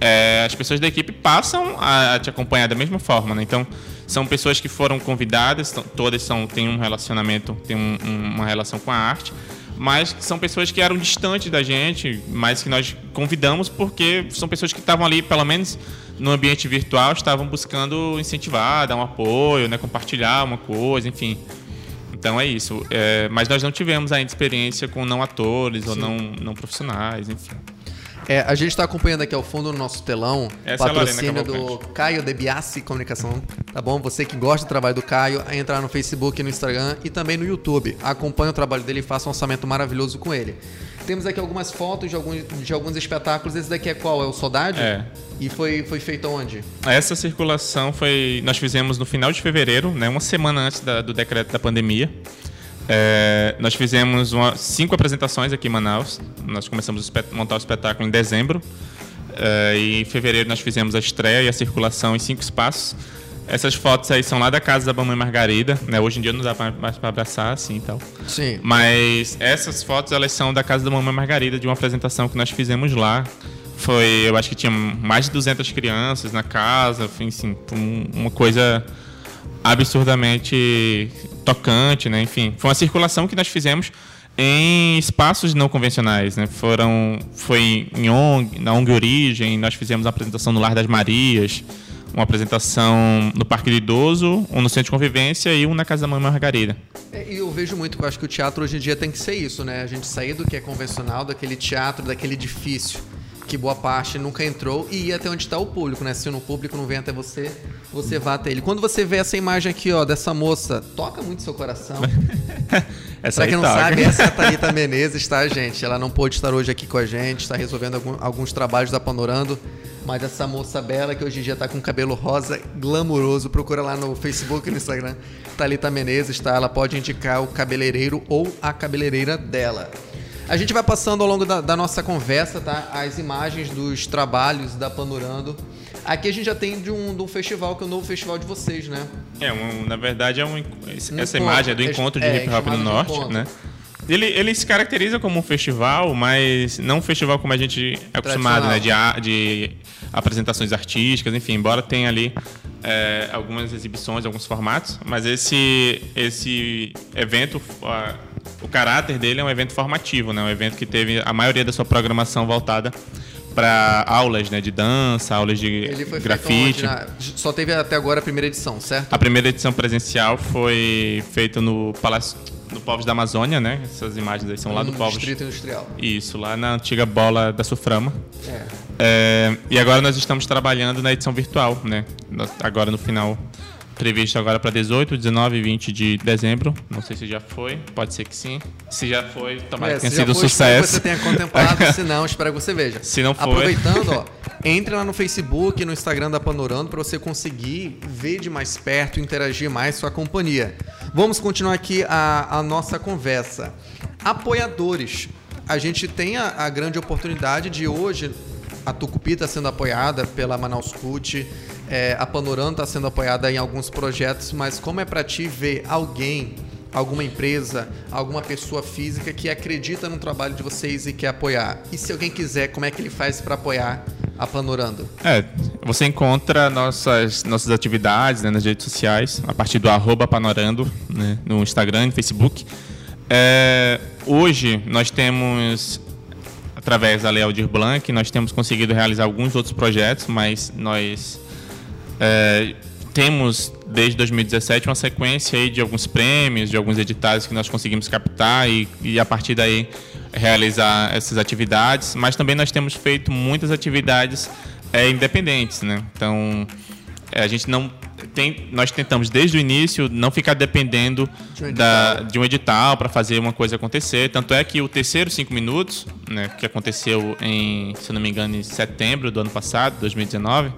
é, as pessoas da equipe passam a, te acompanhar da mesma forma, né? Então, são pessoas que foram convidadas, todas são, têm um relacionamento, têm um, uma relação com a arte, mas são pessoas que eram distantes da gente, mas que nós convidamos porque são pessoas que estavam ali, pelo menos no ambiente virtual, estavam buscando incentivar, dar um apoio, né, compartilhar uma coisa, enfim. Então é isso. É, mas nós não tivemos ainda experiência com não atores Sim. ou não, não profissionais, enfim. É, a gente está acompanhando aqui ao fundo no nosso telão Essa patrocínio é do Caio Debiassi Comunicação, tá bom? Você que gosta do trabalho do Caio, é entrar no Facebook, no Instagram e também no YouTube. Acompanhe o trabalho dele e faça um orçamento maravilhoso com ele. Temos aqui algumas fotos de alguns, de alguns espetáculos. Esse daqui é qual? É o Saudade? É. E foi, foi feito onde? Essa circulação foi. Nós fizemos no final de fevereiro, né? Uma semana antes da, do decreto da pandemia. É, nós fizemos uma, cinco apresentações aqui em Manaus. Nós começamos a montar o espetáculo em dezembro. É, e em fevereiro nós fizemos a estreia e a circulação em cinco espaços. Essas fotos aí são lá da casa da Mamãe Margarida, né? Hoje em dia não dá mais para abraçar assim e tal. Sim. Mas essas fotos elas são da casa da Mamãe Margarida de uma apresentação que nós fizemos lá. Foi, eu acho que tinha mais de 200 crianças na casa, enfim, uma coisa absurdamente tocante, né? Enfim, foi uma circulação que nós fizemos em espaços não convencionais, né? Foram, foi em ONG, na ONG Origem, nós fizemos uma apresentação no Lar das Marias, uma apresentação no Parque do Idoso, um no Centro de Convivência e um na Casa da Mãe Margarida. É, e eu vejo muito, eu acho que o teatro hoje em dia tem que ser isso, né? A gente sair do que é convencional, daquele teatro, daquele edifício que boa parte nunca entrou e ir até onde está o público, né? Se o público não vem até você, você vá até ele. Quando você vê essa imagem aqui, ó, dessa moça, toca muito seu coração. essa pra quem não toca. sabe, essa é a Thalita Menezes, tá, gente? Ela não pôde estar hoje aqui com a gente, está resolvendo algum, alguns trabalhos da Panorando. Mas essa moça bela que hoje em dia tá com cabelo rosa glamuroso, procura lá no Facebook e no Instagram. Thalita Menezes, tá? Ela pode indicar o cabeleireiro ou a cabeleireira dela. A gente vai passando ao longo da, da, nossa conversa, tá? As imagens dos trabalhos da Panorando. Aqui a gente já tem de um, de um festival, que é o novo festival de vocês, né? É, um, na verdade, é um, essa encontro. imagem é do encontro de é, hip hop no norte, né? Ele, ele se caracteriza como um festival, mas não um festival como a gente é acostumado, né? De, de apresentações artísticas, enfim, embora tenha ali é, algumas exibições, alguns formatos, mas esse, esse evento o caráter dele é um evento formativo, né? Um evento que teve a maioria da sua programação voltada para aulas né, de dança, aulas de Ele foi grafite. Na... Só teve até agora a primeira edição, certo? A primeira edição presencial foi feita no Palácio no Povos da Amazônia, né? Essas imagens aí são lá do Povos. Distrito Industrial. Isso, lá na antiga bola da Suframa. É. é. e agora nós estamos trabalhando na edição virtual, né? Agora no final previsto agora para 18, 19 e 20 de dezembro. Não sei se já foi, pode ser que sim. Se já foi, tomara é, que tenha sido um sucesso. Se você tenha contemplado, se não, espero que você veja. Se não for. Aproveitando, ó, entre lá no Facebook, no Instagram da Panorando para você conseguir ver de mais perto, interagir mais com a companhia. Vamos continuar aqui a, a nossa conversa. Apoiadores. A gente tem a, a grande oportunidade de hoje a Tucupi está sendo apoiada pela Manaus Cult, é, a Panorama está sendo apoiada em alguns projetos, mas como é para ti ver alguém, alguma empresa, alguma pessoa física que acredita no trabalho de vocês e quer apoiar? E se alguém quiser, como é que ele faz para apoiar a Panorando? É, você encontra nossas, nossas atividades né, nas redes sociais, a partir do arroba Panorando, né, no Instagram e Facebook. É, hoje nós temos através da Lei Aldir Blanc, nós temos conseguido realizar alguns outros projetos, mas nós é, temos desde 2017 uma sequência aí de alguns prêmios, de alguns editais que nós conseguimos captar e, e, a partir daí realizar essas atividades. Mas também nós temos feito muitas atividades é, independentes, né? Então é, a gente não tem, nós tentamos desde o início não ficar dependendo de um da, de um edital para fazer uma coisa acontecer. Tanto é que o terceiro cinco minutos, né, que aconteceu em, se não me engano, em setembro do ano passado, 2019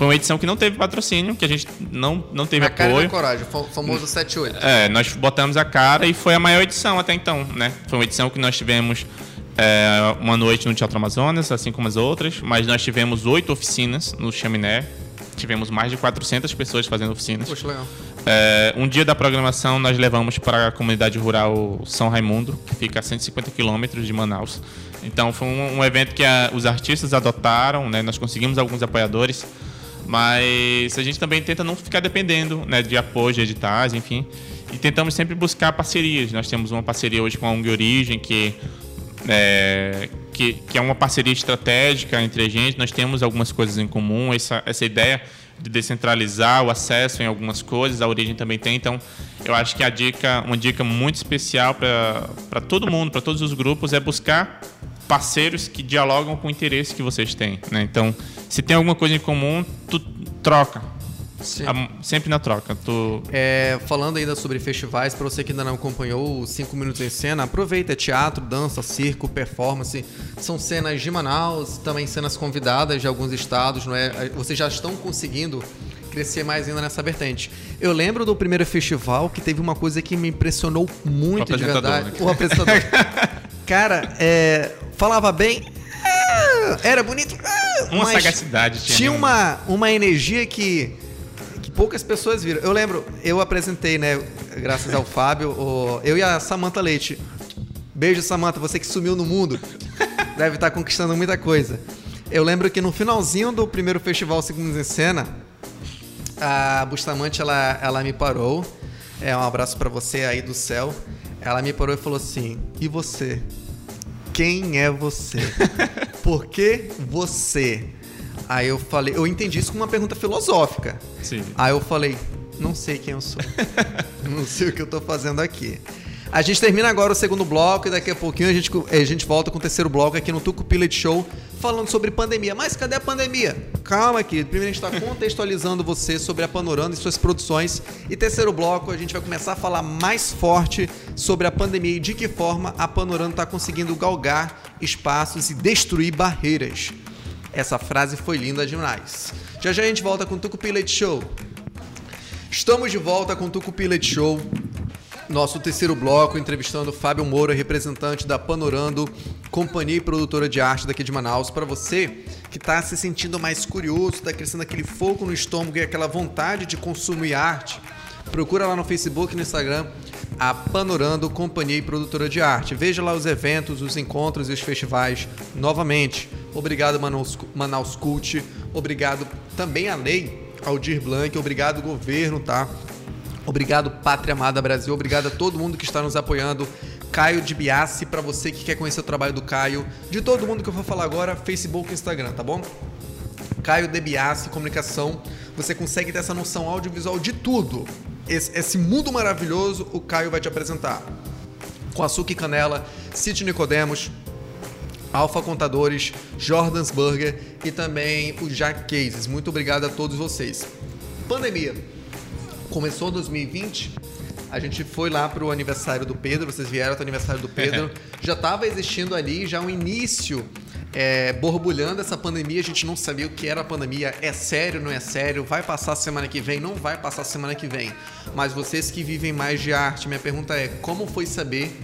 foi uma edição que não teve patrocínio, que a gente não, não teve a apoio. Cara da coragem, o famoso 78. É, nós botamos a cara e foi a maior edição até então, né? Foi uma edição que nós tivemos é, uma noite no Teatro Amazonas, assim como as outras, mas nós tivemos oito oficinas no Chaminé. Tivemos mais de 400 pessoas fazendo oficinas. Poxa, legal. É, um dia da programação nós levamos para a comunidade rural São Raimundo, que fica a 150 quilômetros de Manaus. Então foi um, um evento que a, os artistas adotaram, né? nós conseguimos alguns apoiadores mas a gente também tenta não ficar dependendo né, de apoio de editais, enfim. e tentamos sempre buscar parcerias. Nós temos uma parceria hoje com a ONG Origem, que é, que, que, é uma parceria estratégica entre a gente. Nós temos algumas coisas em comum. Essa, essa ideia de descentralizar o acesso em algumas coisas, a Origem também tem. Então, eu acho que a dica, uma dica muito especial para todo mundo, para todos os grupos, é buscar parceiros que dialogam com o interesse que vocês têm. Né? Então, se tem alguma coisa em comum, tu troca. A, sempre na troca. Tu... É, falando ainda sobre festivais, para você que ainda não acompanhou os 5 Minutos em Cena, aproveita, é teatro, dança, circo, performance. São cenas de Manaus, também cenas convidadas de alguns estados, não é? Vocês já estão conseguindo crescer mais ainda nessa vertente. Eu lembro do primeiro festival que teve uma coisa que me impressionou muito de verdade. Né? O apresentador. Cara, é, falava bem, é, era bonito. É, uma sagacidade. Tinha, tinha uma, uma energia que poucas pessoas viram. Eu lembro, eu apresentei, né, graças ao Fábio, o, eu e a Samanta Leite. Beijo, Samanta, você que sumiu no mundo. Deve estar conquistando muita coisa. Eu lembro que no finalzinho do primeiro festival Segundos em Cena, a Bustamante, ela, ela me parou. É, um abraço para você aí do céu. Ela me parou e falou assim: E você? Quem é você? Por que você? Aí eu falei, eu entendi isso como uma pergunta filosófica. Sim. Aí eu falei, não sei quem eu sou. não sei o que eu tô fazendo aqui. A gente termina agora o segundo bloco e daqui a pouquinho a gente, a gente volta com o terceiro bloco aqui no Tuco Pilot Show falando sobre pandemia. Mas cadê a pandemia? Calma, querido. Primeiro a gente está contextualizando você sobre a Panorama e suas produções. E terceiro bloco a gente vai começar a falar mais forte sobre a pandemia e de que forma a Panorama está conseguindo galgar espaços e destruir barreiras. Essa frase foi linda demais. Já já a gente volta com o Tucupi Leite Show. Estamos de volta com o Tucupi Leite Show. Nosso terceiro bloco, entrevistando Fábio Moura, representante da Panorando, companhia e produtora de arte daqui de Manaus. Para você que está se sentindo mais curioso, está crescendo aquele fogo no estômago e aquela vontade de consumir arte, procura lá no Facebook e no Instagram a Panorando Companhia e Produtora de Arte. Veja lá os eventos, os encontros e os festivais novamente. Obrigado, Manaus, Manaus Cult. Obrigado também a lei, Aldir Blanc. Obrigado, governo, tá? Obrigado, Pátria Amada Brasil. Obrigado a todo mundo que está nos apoiando. Caio de Biassi, para você que quer conhecer o trabalho do Caio. De todo mundo que eu vou falar agora, Facebook e Instagram, tá bom? Caio de Biassi, comunicação. Você consegue ter essa noção audiovisual de tudo. Esse, esse mundo maravilhoso, o Caio vai te apresentar. Com açúcar e canela, City Nicodemos, Alfa Contadores, Jordans Burger e também o Jack Cases. Muito obrigado a todos vocês. Pandemia. Começou 2020, a gente foi lá para o aniversário do Pedro, vocês vieram para o aniversário do Pedro. já estava existindo ali já um início é, borbulhando essa pandemia, a gente não sabia o que era a pandemia, é sério, não é sério, vai passar semana que vem, não vai passar semana que vem. Mas vocês que vivem mais de arte, minha pergunta é: como foi saber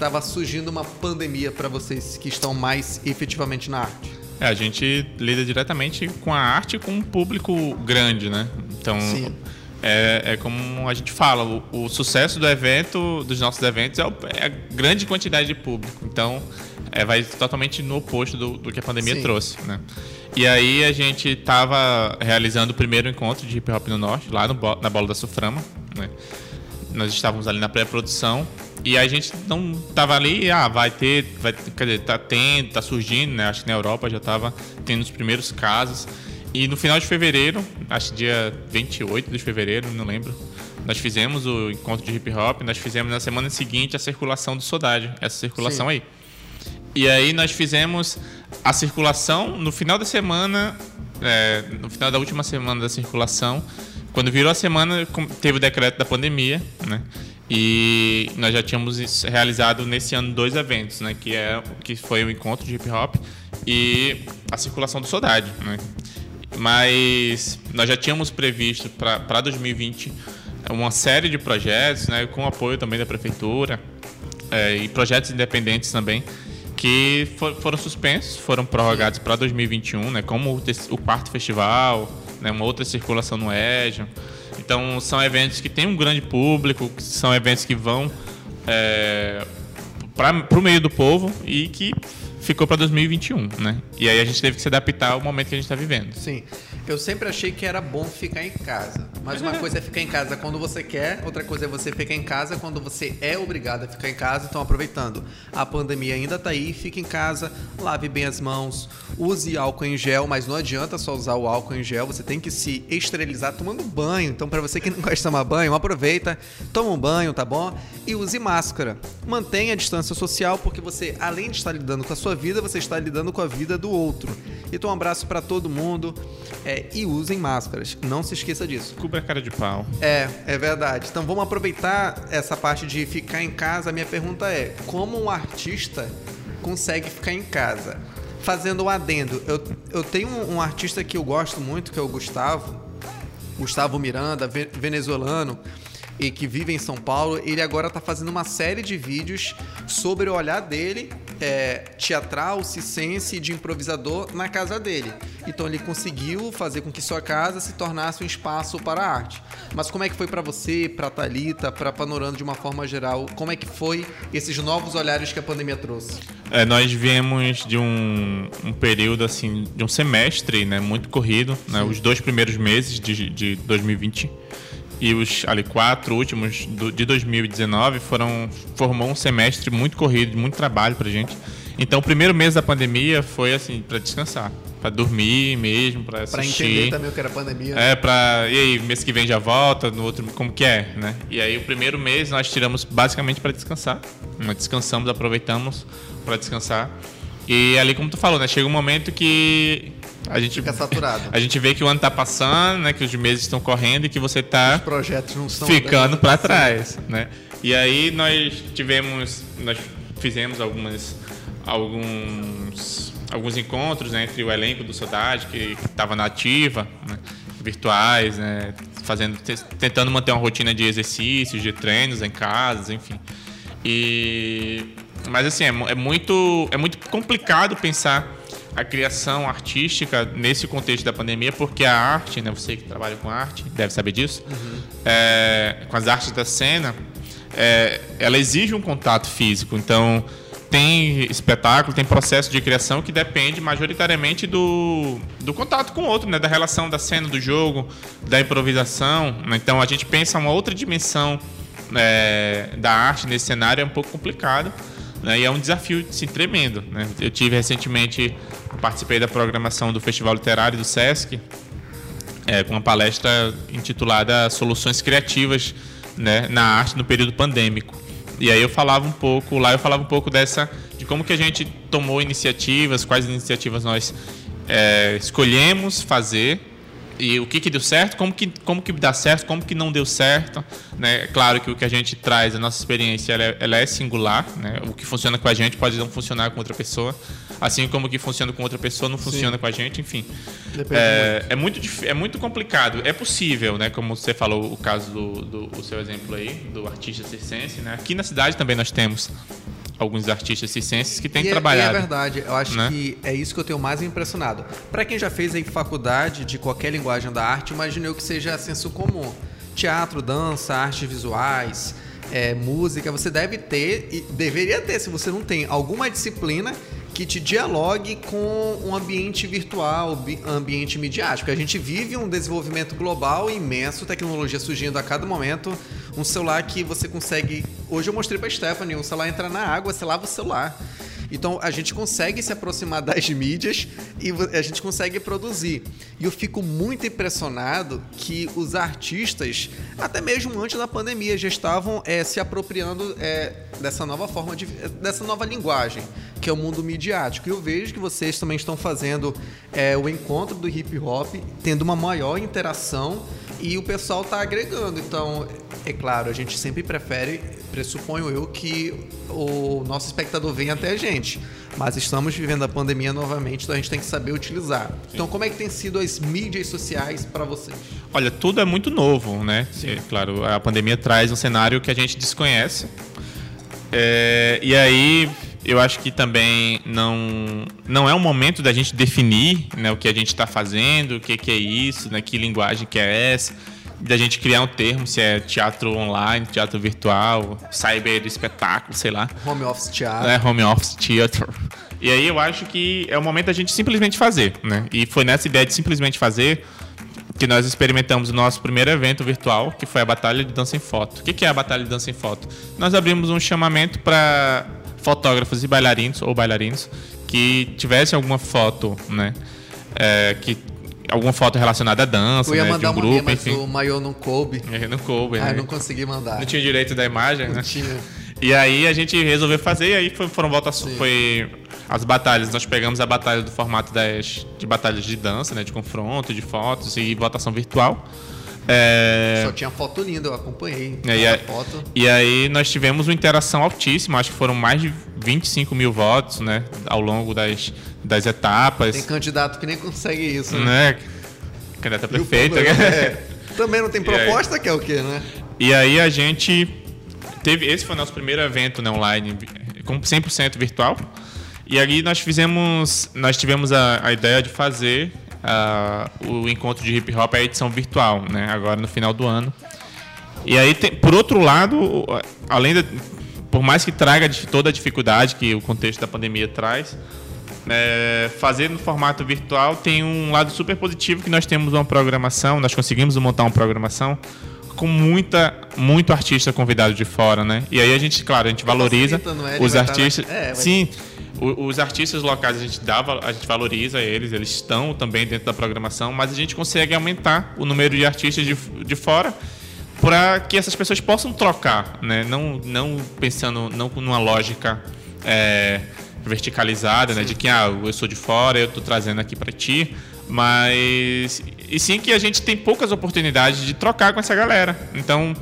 estava surgindo uma pandemia para vocês que estão mais efetivamente na arte? É, a gente lida diretamente com a arte com um público grande, né? Então, é, é, como a gente fala, o, o, sucesso do evento, dos nossos eventos, é, o, é a grande quantidade de público. Então, é, vai totalmente no oposto do, do que a pandemia Sim. trouxe, né? E aí a gente estava realizando o primeiro encontro de hip hop no norte, lá no, na Bola da Suframa, né? Nós estávamos ali na pré-produção e a gente não tava ali, ah, vai ter, vai, quer dizer, tá tendo, tá surgindo, né? Acho que na Europa já tava tendo os primeiros casos. E no final de fevereiro, acho que dia 28 de fevereiro, não lembro, nós fizemos o encontro de hip hop, nós fizemos na semana seguinte a circulação do Sodade, essa circulação Sim. aí. E aí nós fizemos a circulação no final da semana, é, no final da última semana da circulação, quando virou a semana, teve o decreto da pandemia, né? E nós já tínhamos realizado nesse ano dois eventos, né? Que, é, que foi o encontro de hip hop e a circulação do Saudade, né? Mas nós já tínhamos previsto para 2020 uma série de projetos, né? Com apoio também da prefeitura é, e projetos independentes também que for, foram suspensos, foram prorrogados para 2021, né? Como o, o quarto festival, né? Uma outra circulação no EJA. Então, são eventos que têm um grande público, são eventos que vão é, para o meio do povo e que ficou para 2021, né? E aí a gente teve que se adaptar ao momento que a gente está vivendo. Sim. Eu sempre achei que era bom ficar em casa. Mas uma coisa é ficar em casa quando você quer, outra coisa é você ficar em casa quando você é obrigado a ficar em casa. Então, aproveitando, a pandemia ainda tá aí, fique em casa, lave bem as mãos, use álcool em gel, mas não adianta só usar o álcool em gel, você tem que se esterilizar tomando banho. Então, para você que não gosta de tomar banho, aproveita, toma um banho, tá bom? E use máscara. Mantenha a distância social, porque você, além de estar lidando com a sua vida, você está lidando com a vida do outro. Então, um abraço para todo mundo. E usem máscaras. Não se esqueça disso. Cubra a cara de pau. É, é verdade. Então vamos aproveitar essa parte de ficar em casa. A minha pergunta é: como um artista consegue ficar em casa? Fazendo um adendo, eu, eu tenho um artista que eu gosto muito, que é o Gustavo, Gustavo Miranda, venezuelano e que vive em São Paulo, ele agora está fazendo uma série de vídeos sobre o olhar dele, é, teatral, cisense, de improvisador na casa dele. Então ele conseguiu fazer com que sua casa se tornasse um espaço para a arte. Mas como é que foi para você, para Talita, para Panorama de uma forma geral? Como é que foi esses novos olhares que a pandemia trouxe? É, nós viemos de um, um, período assim, de um semestre, né, muito corrido, né, os dois primeiros meses de, de 2020 e os ali quatro últimos do, de 2019 foram formou um semestre muito corrido, muito trabalho pra gente. Então, o primeiro mês da pandemia foi assim para descansar, para dormir mesmo, para assistir. Para entender também o que era pandemia. Né? É, para e aí, mês que vem já volta, no outro como que é, né? E aí o primeiro mês nós tiramos basicamente para descansar. Nós descansamos, aproveitamos para descansar. E ali como tu falou, né, chega um momento que a gente fica saturado. A gente vê que o ano está passando, né, que os meses estão correndo e que você está os projetos não estão ficando para trás, né? E aí nós tivemos, nós fizemos algumas alguns alguns encontros né, entre o elenco do Saudade que estava na ativa, né, virtuais, né, fazendo tentando manter uma rotina de exercícios, de treinos em casa, enfim. E mas assim é, é muito é muito complicado pensar a criação artística nesse contexto da pandemia, porque a arte, né, você que trabalha com arte deve saber disso, uhum. é, com as artes da cena, é, ela exige um contato físico. Então, tem espetáculo, tem processo de criação que depende majoritariamente do, do contato com o outro, né? da relação da cena, do jogo, da improvisação. Então, a gente pensa uma outra dimensão é, da arte nesse cenário, é um pouco complicado. Né? E é um desafio assim, tremendo. Né? Eu tive recentemente, participei da programação do Festival Literário do SESC, é, com uma palestra intitulada Soluções Criativas né, na Arte no Período Pandêmico. E aí eu falava um pouco, lá eu falava um pouco dessa, de como que a gente tomou iniciativas, quais iniciativas nós é, escolhemos fazer e o que, que deu certo, como que, como que dá certo, como que não deu certo. Né? Claro que o que a gente traz, a nossa experiência, ela é, ela é singular. Né? O que funciona com a gente pode não funcionar com outra pessoa. Assim como o que funciona com outra pessoa não funciona Sim. com a gente, enfim. É, muito. é, muito, é muito complicado. É possível, né? como você falou, o caso do, do seu exemplo aí, do artista circense. Né? Aqui na cidade também nós temos alguns artistas circenses que têm e trabalhado. É, é verdade, eu acho né? que é isso que eu tenho mais impressionado. Para quem já fez aí faculdade de qualquer linguagem da arte, imaginei que seja senso comum. Teatro, dança, artes visuais, é, música, você deve ter, e deveria ter, se você não tem, alguma disciplina que te dialogue com um ambiente virtual, ambiente midiático. A gente vive um desenvolvimento global imenso, tecnologia surgindo a cada momento. Um celular que você consegue. Hoje eu mostrei para Stephanie, um celular entra na água, você lava o celular. Então a gente consegue se aproximar das mídias e a gente consegue produzir. E eu fico muito impressionado que os artistas, até mesmo antes da pandemia, já estavam é, se apropriando é, dessa nova forma de, dessa nova linguagem que é o mundo midiático. E eu vejo que vocês também estão fazendo é, o encontro do hip hop, tendo uma maior interação e o pessoal está agregando. Então, é claro, a gente sempre prefere, pressuponho eu, que o nosso espectador venha até a gente. Mas estamos vivendo a pandemia novamente, então a gente tem que saber utilizar. Sim. Então, como é que tem sido as mídias sociais para vocês? Olha, tudo é muito novo, né? É, claro, a pandemia traz um cenário que a gente desconhece. É, e aí eu acho que também não, não é o momento da gente definir né, o que a gente está fazendo, o que, que é isso, né, que linguagem que é essa, da gente criar um termo, se é teatro online, teatro virtual, cyber espetáculo, sei lá. Home office teatro. É, home office theater. E aí eu acho que é o momento da gente simplesmente fazer, né? E foi nessa ideia de simplesmente fazer que nós experimentamos o nosso primeiro evento virtual, que foi a Batalha de Dança em Foto. O que é a Batalha de Dança em Foto? Nós abrimos um chamamento para fotógrafos e bailarinos ou bailarinos que tivessem alguma foto, né? É, que alguma foto relacionada à dança, Eu ia né, mandar de um uma grupo, mas enfim. o maiô não coube. É, Não coube, Ah, né? não consegui mandar. Não tinha direito da imagem, Não né? tinha. E aí a gente resolveu fazer, e aí foram votações, Sim. foi as batalhas. Nós pegamos a batalha do formato das, de batalhas de dança, né? De confronto, de fotos e votação virtual. É, Só tinha foto linda, eu acompanhei. É, e, aí, foto. e aí nós tivemos uma interação altíssima, acho que foram mais de 25 mil votos, né? Ao longo das, das etapas. Tem candidato que nem consegue isso, né? né? Candidata a o prefeita. problema né? é, Também não tem E aí? proposta, que é o quê, né? E aí a gente teve esse foi o nosso primeiro evento né, online com 100% virtual. E aí nós fizemos, nós tivemos a, a ideia de fazer ah, o encontro de hip hop a edição virtual, né, agora no final do ano. E aí tem- por outro lado, além de, por mais que traga de- toda a dificuldade que o contexto da pandemia traz, é, fazer no formato virtual tem um lado super positivo que nós temos uma programação, nós conseguimos montar uma programação com muita, muito artista convidado de fora, né? E aí a gente, claro, a gente valoriza é? Ele os estar artistas. na- é, vai- Sim, o- os artistas locais a gente dá, val- a gente valoriza eles, eles estão também dentro da programação, mas a gente consegue aumentar o número de artistas de, de fora para que essas pessoas possam trocar, né? Não, não pensando não numa lógica é, verticalizada, né? De que ah, eu sou de fora, eu estou trazendo aqui para ti, mas e sim que a gente tem poucas oportunidades de trocar com essa galera. Então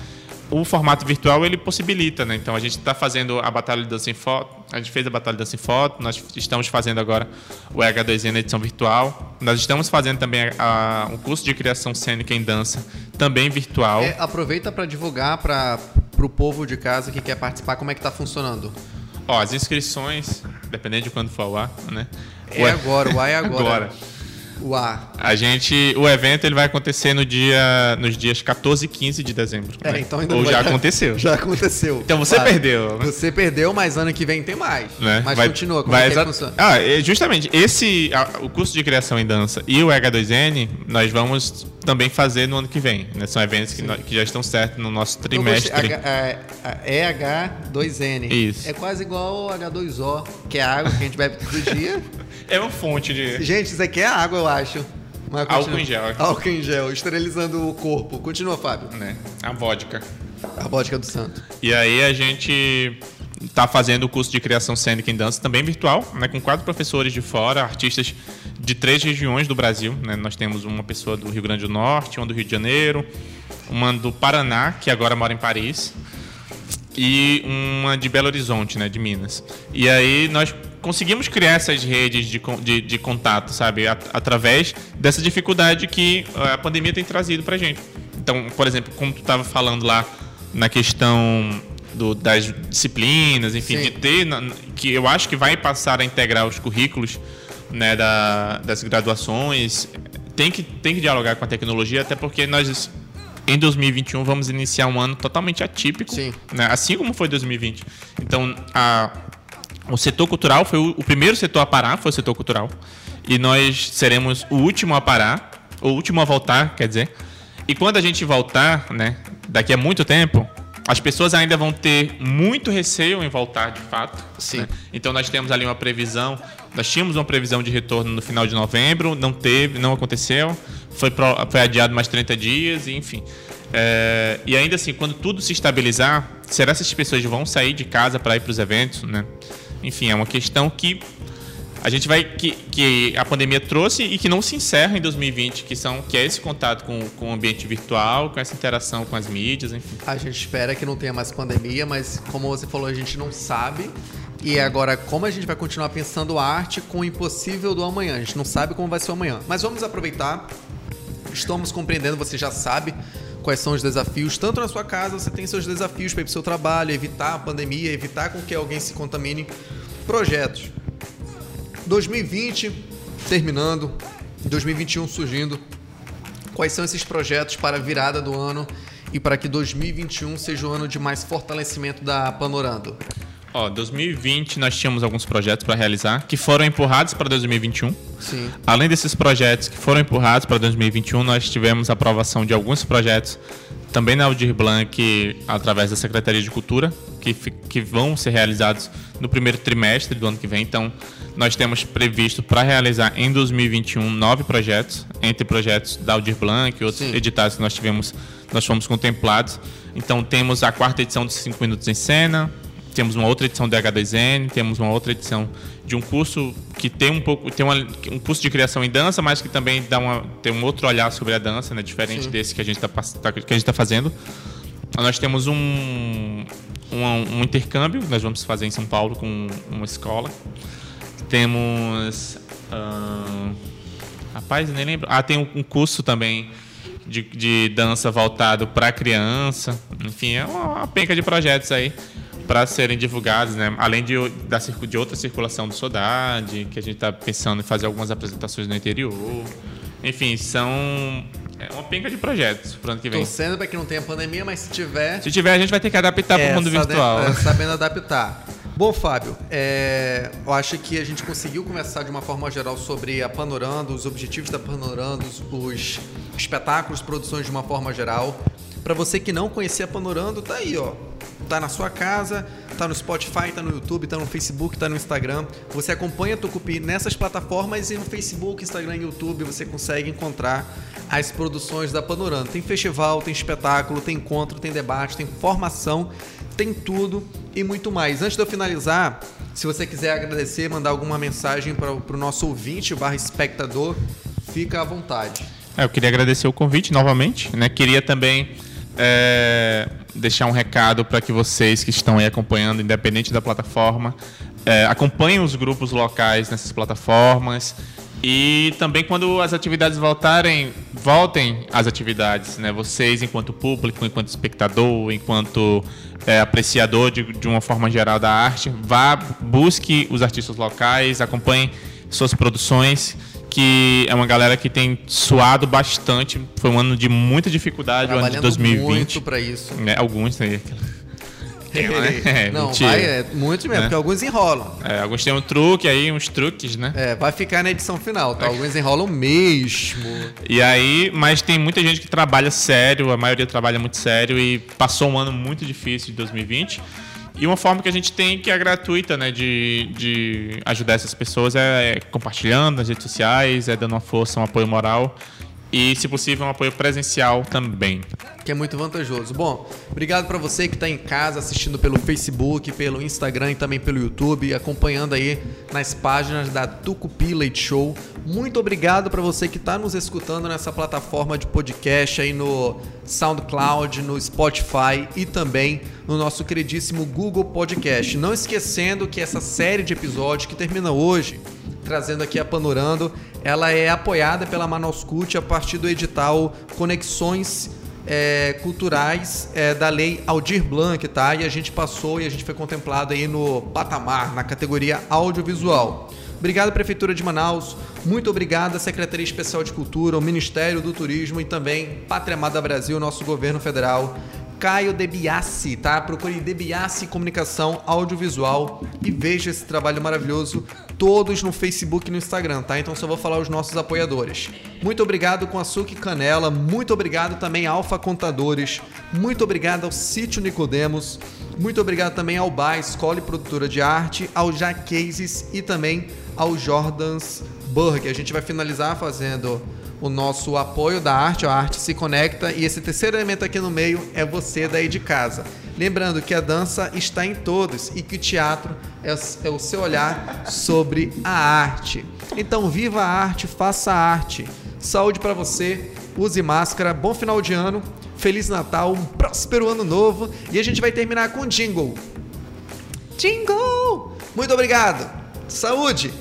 o formato virtual ele possibilita, né? Então a gente está fazendo a batalha de dança em foto, a gente fez a batalha dança em foto, nós estamos fazendo agora o EH2N na edição virtual, nós estamos fazendo também a- um curso de criação cênica em dança também virtual. É, aproveita para divulgar para o povo de casa que quer participar como é que tá funcionando. Ó, as inscrições, dependendo de quando for ao ar, né? É Ué, agora, o A é agora. agora. O A. A gente, o evento ele vai acontecer no dia, nos dias 14 e 15 de dezembro. É, né? então ainda Ou não já vai- aconteceu. Já aconteceu. Então você Vai. perdeu. né? Você perdeu, mas ano que vem tem mais. né? Mas Vai- continua, como vai é que, é que funciona? Ah, é, justamente, esse, a- o curso de criação em dança e o H2N, nós vamos também fazer no ano que vem. Né? São eventos que, nós- que já estão certos no nosso trimestre. H- é, é EH2N. Isso. É quase igual ao H2O, que é a água que a gente bebe todo dia. É uma fonte de. Gente, isso aqui é água, eu acho. Mas Álcool em gel. Álcool em gel, esterilizando o corpo. Continua, Fábio. Né? A vodka. A vodka do santo. E aí a gente está fazendo o curso de criação cênica em dança também virtual, né, com quatro professores de fora, artistas de três regiões do Brasil. né. Nós temos uma pessoa do Rio Grande do Norte, uma do Rio de Janeiro, uma do Paraná, que agora mora em Paris, e uma de Belo Horizonte, né, de Minas. E aí nós conseguimos criar essas redes de, de, de contato, sabe, at- através dessa dificuldade que eh, a pandemia tem trazido para gente. Então, por exemplo, como tu estava falando lá na questão do- das disciplinas, enfim, Sim. de ter, que eu acho que vai passar a integrar os currículos né, da- das graduações, tem que, tem que dialogar com a tecnologia, até porque nós em 2021 vamos iniciar um ano totalmente atípico, né? assim como foi 2020. Então, a, o setor cultural foi o, o primeiro setor a parar, foi o setor cultural, e nós seremos o último a parar, o último a voltar, quer dizer. E quando a gente voltar, né, daqui a muito tempo, as pessoas ainda vão ter muito receio em voltar de fato. Sim. né? Então nós temos ali uma previsão, nós tínhamos uma previsão de retorno no final de novembro, não teve, não aconteceu, foi, pro- foi adiado mais 30 dias, enfim. É, e ainda assim, quando tudo se estabilizar, será que essas pessoas vão sair de casa para ir para os eventos, né? Enfim, é uma questão que a gente vai que, que a pandemia trouxe e que não se encerra em 2020, que são que é esse contato com, com o ambiente virtual, com essa interação com as mídias, enfim. A gente espera que não tenha mais pandemia, mas como você falou, a gente não sabe. E agora, como a gente vai continuar pensando arte com o impossível do amanhã? A gente não sabe como vai ser o amanhã. Mas vamos aproveitar. Estamos compreendendo, você já sabe quais são os desafios. Tanto na sua casa, você tem seus desafios para ir para o seu trabalho, evitar a pandemia, evitar com que alguém se contamine. Projetos. 2020 terminando, 2021 surgindo. Quais são esses projetos para a virada do ano e para que 2021 seja o ano de mais fortalecimento da Panorando? Ó, 2020 nós tínhamos alguns projetos para realizar que foram empurrados para 2021. Sim. Além desses projetos que foram empurrados para 2021, nós tivemos a aprovação de alguns projetos também na Aldir Blanc, através da Secretaria de Cultura, que, que vão ser realizados no primeiro trimestre do ano que vem. Então, nós temos previsto para realizar em 2021 nove projetos, entre projetos da Aldir Blanc e outros Sim. editais que nós tivemos, nós fomos contemplados. Então, temos a quarta edição de 5 Minutos em Cena, temos uma outra edição do H2N, temos uma outra edição de um curso que tem um pouco tem uma, um curso de criação em dança, mas que também dá uma, tem um outro olhar sobre a dança, né, diferente Sim. desse que a gente está tá, que a gente tá fazendo. Nós temos um, um, um intercâmbio que nós vamos fazer em São Paulo com uma escola. Temos uh, rapaz, nem lembro. Ah, tem um curso também de, de dança voltado para criança. Enfim, é uma, uma penca de projetos aí para serem divulgados, né? além de, da, de outra circulação do Sodade, que a gente está pensando em fazer algumas apresentações no interior. Enfim, são é uma penca de projetos para o ano que vem. Torcendo para que não tenha pandemia, mas se tiver. Se tiver, a gente vai ter que adaptar é, para o mundo virtual. É, sabendo adaptar. Bom, Fábio, é, eu acho que a gente conseguiu conversar de uma forma geral sobre a Panorando, os objetivos da Panorando, os espetáculos, produções de uma forma geral. Para você que não conhecia a Panorando, tá aí, ó tá na sua casa, tá no Spotify, tá no YouTube, tá no Facebook, tá no Instagram. Você acompanha Tucupi nessas plataformas e no Facebook, Instagram e YouTube você consegue encontrar as produções da Panorama. Tem festival, tem espetáculo, tem encontro, tem debate, tem formação, tem tudo e muito mais. Antes de eu finalizar, se você quiser agradecer, mandar alguma mensagem para o nosso ouvinte barra espectador, fica à vontade. É, eu queria agradecer o convite novamente, né? Queria também é, deixar um recado para que vocês que estão aí acompanhando, independente da plataforma, é, acompanhem os grupos locais nessas plataformas e também quando as atividades voltarem, voltem às atividades, né? Vocês, enquanto público, enquanto espectador, enquanto é, apreciador de, de uma forma geral da arte, vá, busque os artistas locais, acompanhe suas produções que é uma galera que tem suado bastante. Foi um ano de muita dificuldade, o ano de 2020. muito para isso. É, alguns aí. É, não, mentira. vai, é muito mesmo, né? porque alguns enrolam. É, alguns têm um truque aí, uns truques, né? É, vai ficar na edição final, tá? Alguns enrolam mesmo. E aí, mas tem muita gente que trabalha sério, a maioria trabalha muito sério e passou um ano muito difícil de 2020. E uma forma que a gente tem que é gratuita, né, de, de ajudar essas pessoas é, é compartilhando nas redes sociais, é dando uma força, um apoio moral e, se possível, um apoio presencial também. Que é muito vantajoso. Bom, obrigado para você que está em casa assistindo pelo Facebook, pelo Instagram e também pelo YouTube, acompanhando aí nas páginas da Tucupi Leite Show. Muito obrigado para você que está nos escutando nessa plataforma de podcast aí no SoundCloud, no Spotify e também no nosso queridíssimo Google Podcast. Não esquecendo que essa série de episódios que termina hoje trazendo aqui a Panorando, ela é apoiada pela Manaus Cult a partir do edital Conexões é, Culturais é, da Lei Aldir Blanc, tá? E a gente passou e a gente foi contemplado aí no patamar, na categoria audiovisual. Obrigado, Prefeitura de Manaus. Muito obrigado, Secretaria Especial de Cultura, o Ministério do Turismo e também Pátria Amada Brasil, nosso governo federal. Caio Debiassi, tá? Procure Debiassi Comunicação Audiovisual e veja esse trabalho maravilhoso todos no Facebook e no Instagram, tá? Então só vou falar os nossos apoiadores. Muito obrigado com Açúcar e Canela, muito obrigado também Alfa Contadores, muito obrigado ao Sítio Nicodemos, muito obrigado também ao Bar Escola e Produtora de Arte, ao Jaqueses e também ao Jordans Burger. A gente vai finalizar fazendo o nosso apoio da arte, a arte se conecta e esse terceiro elemento aqui no meio é você daí de casa. Lembrando que a dança está em todos e que o teatro é, é o seu olhar sobre a arte. Então, viva a arte, faça a arte. Saúde para você, use máscara, bom final de ano, Feliz Natal, um próspero ano novo e a gente vai terminar com jingle. Jingle! Muito obrigado. Saúde.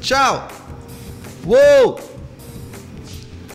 Tchau. Uou!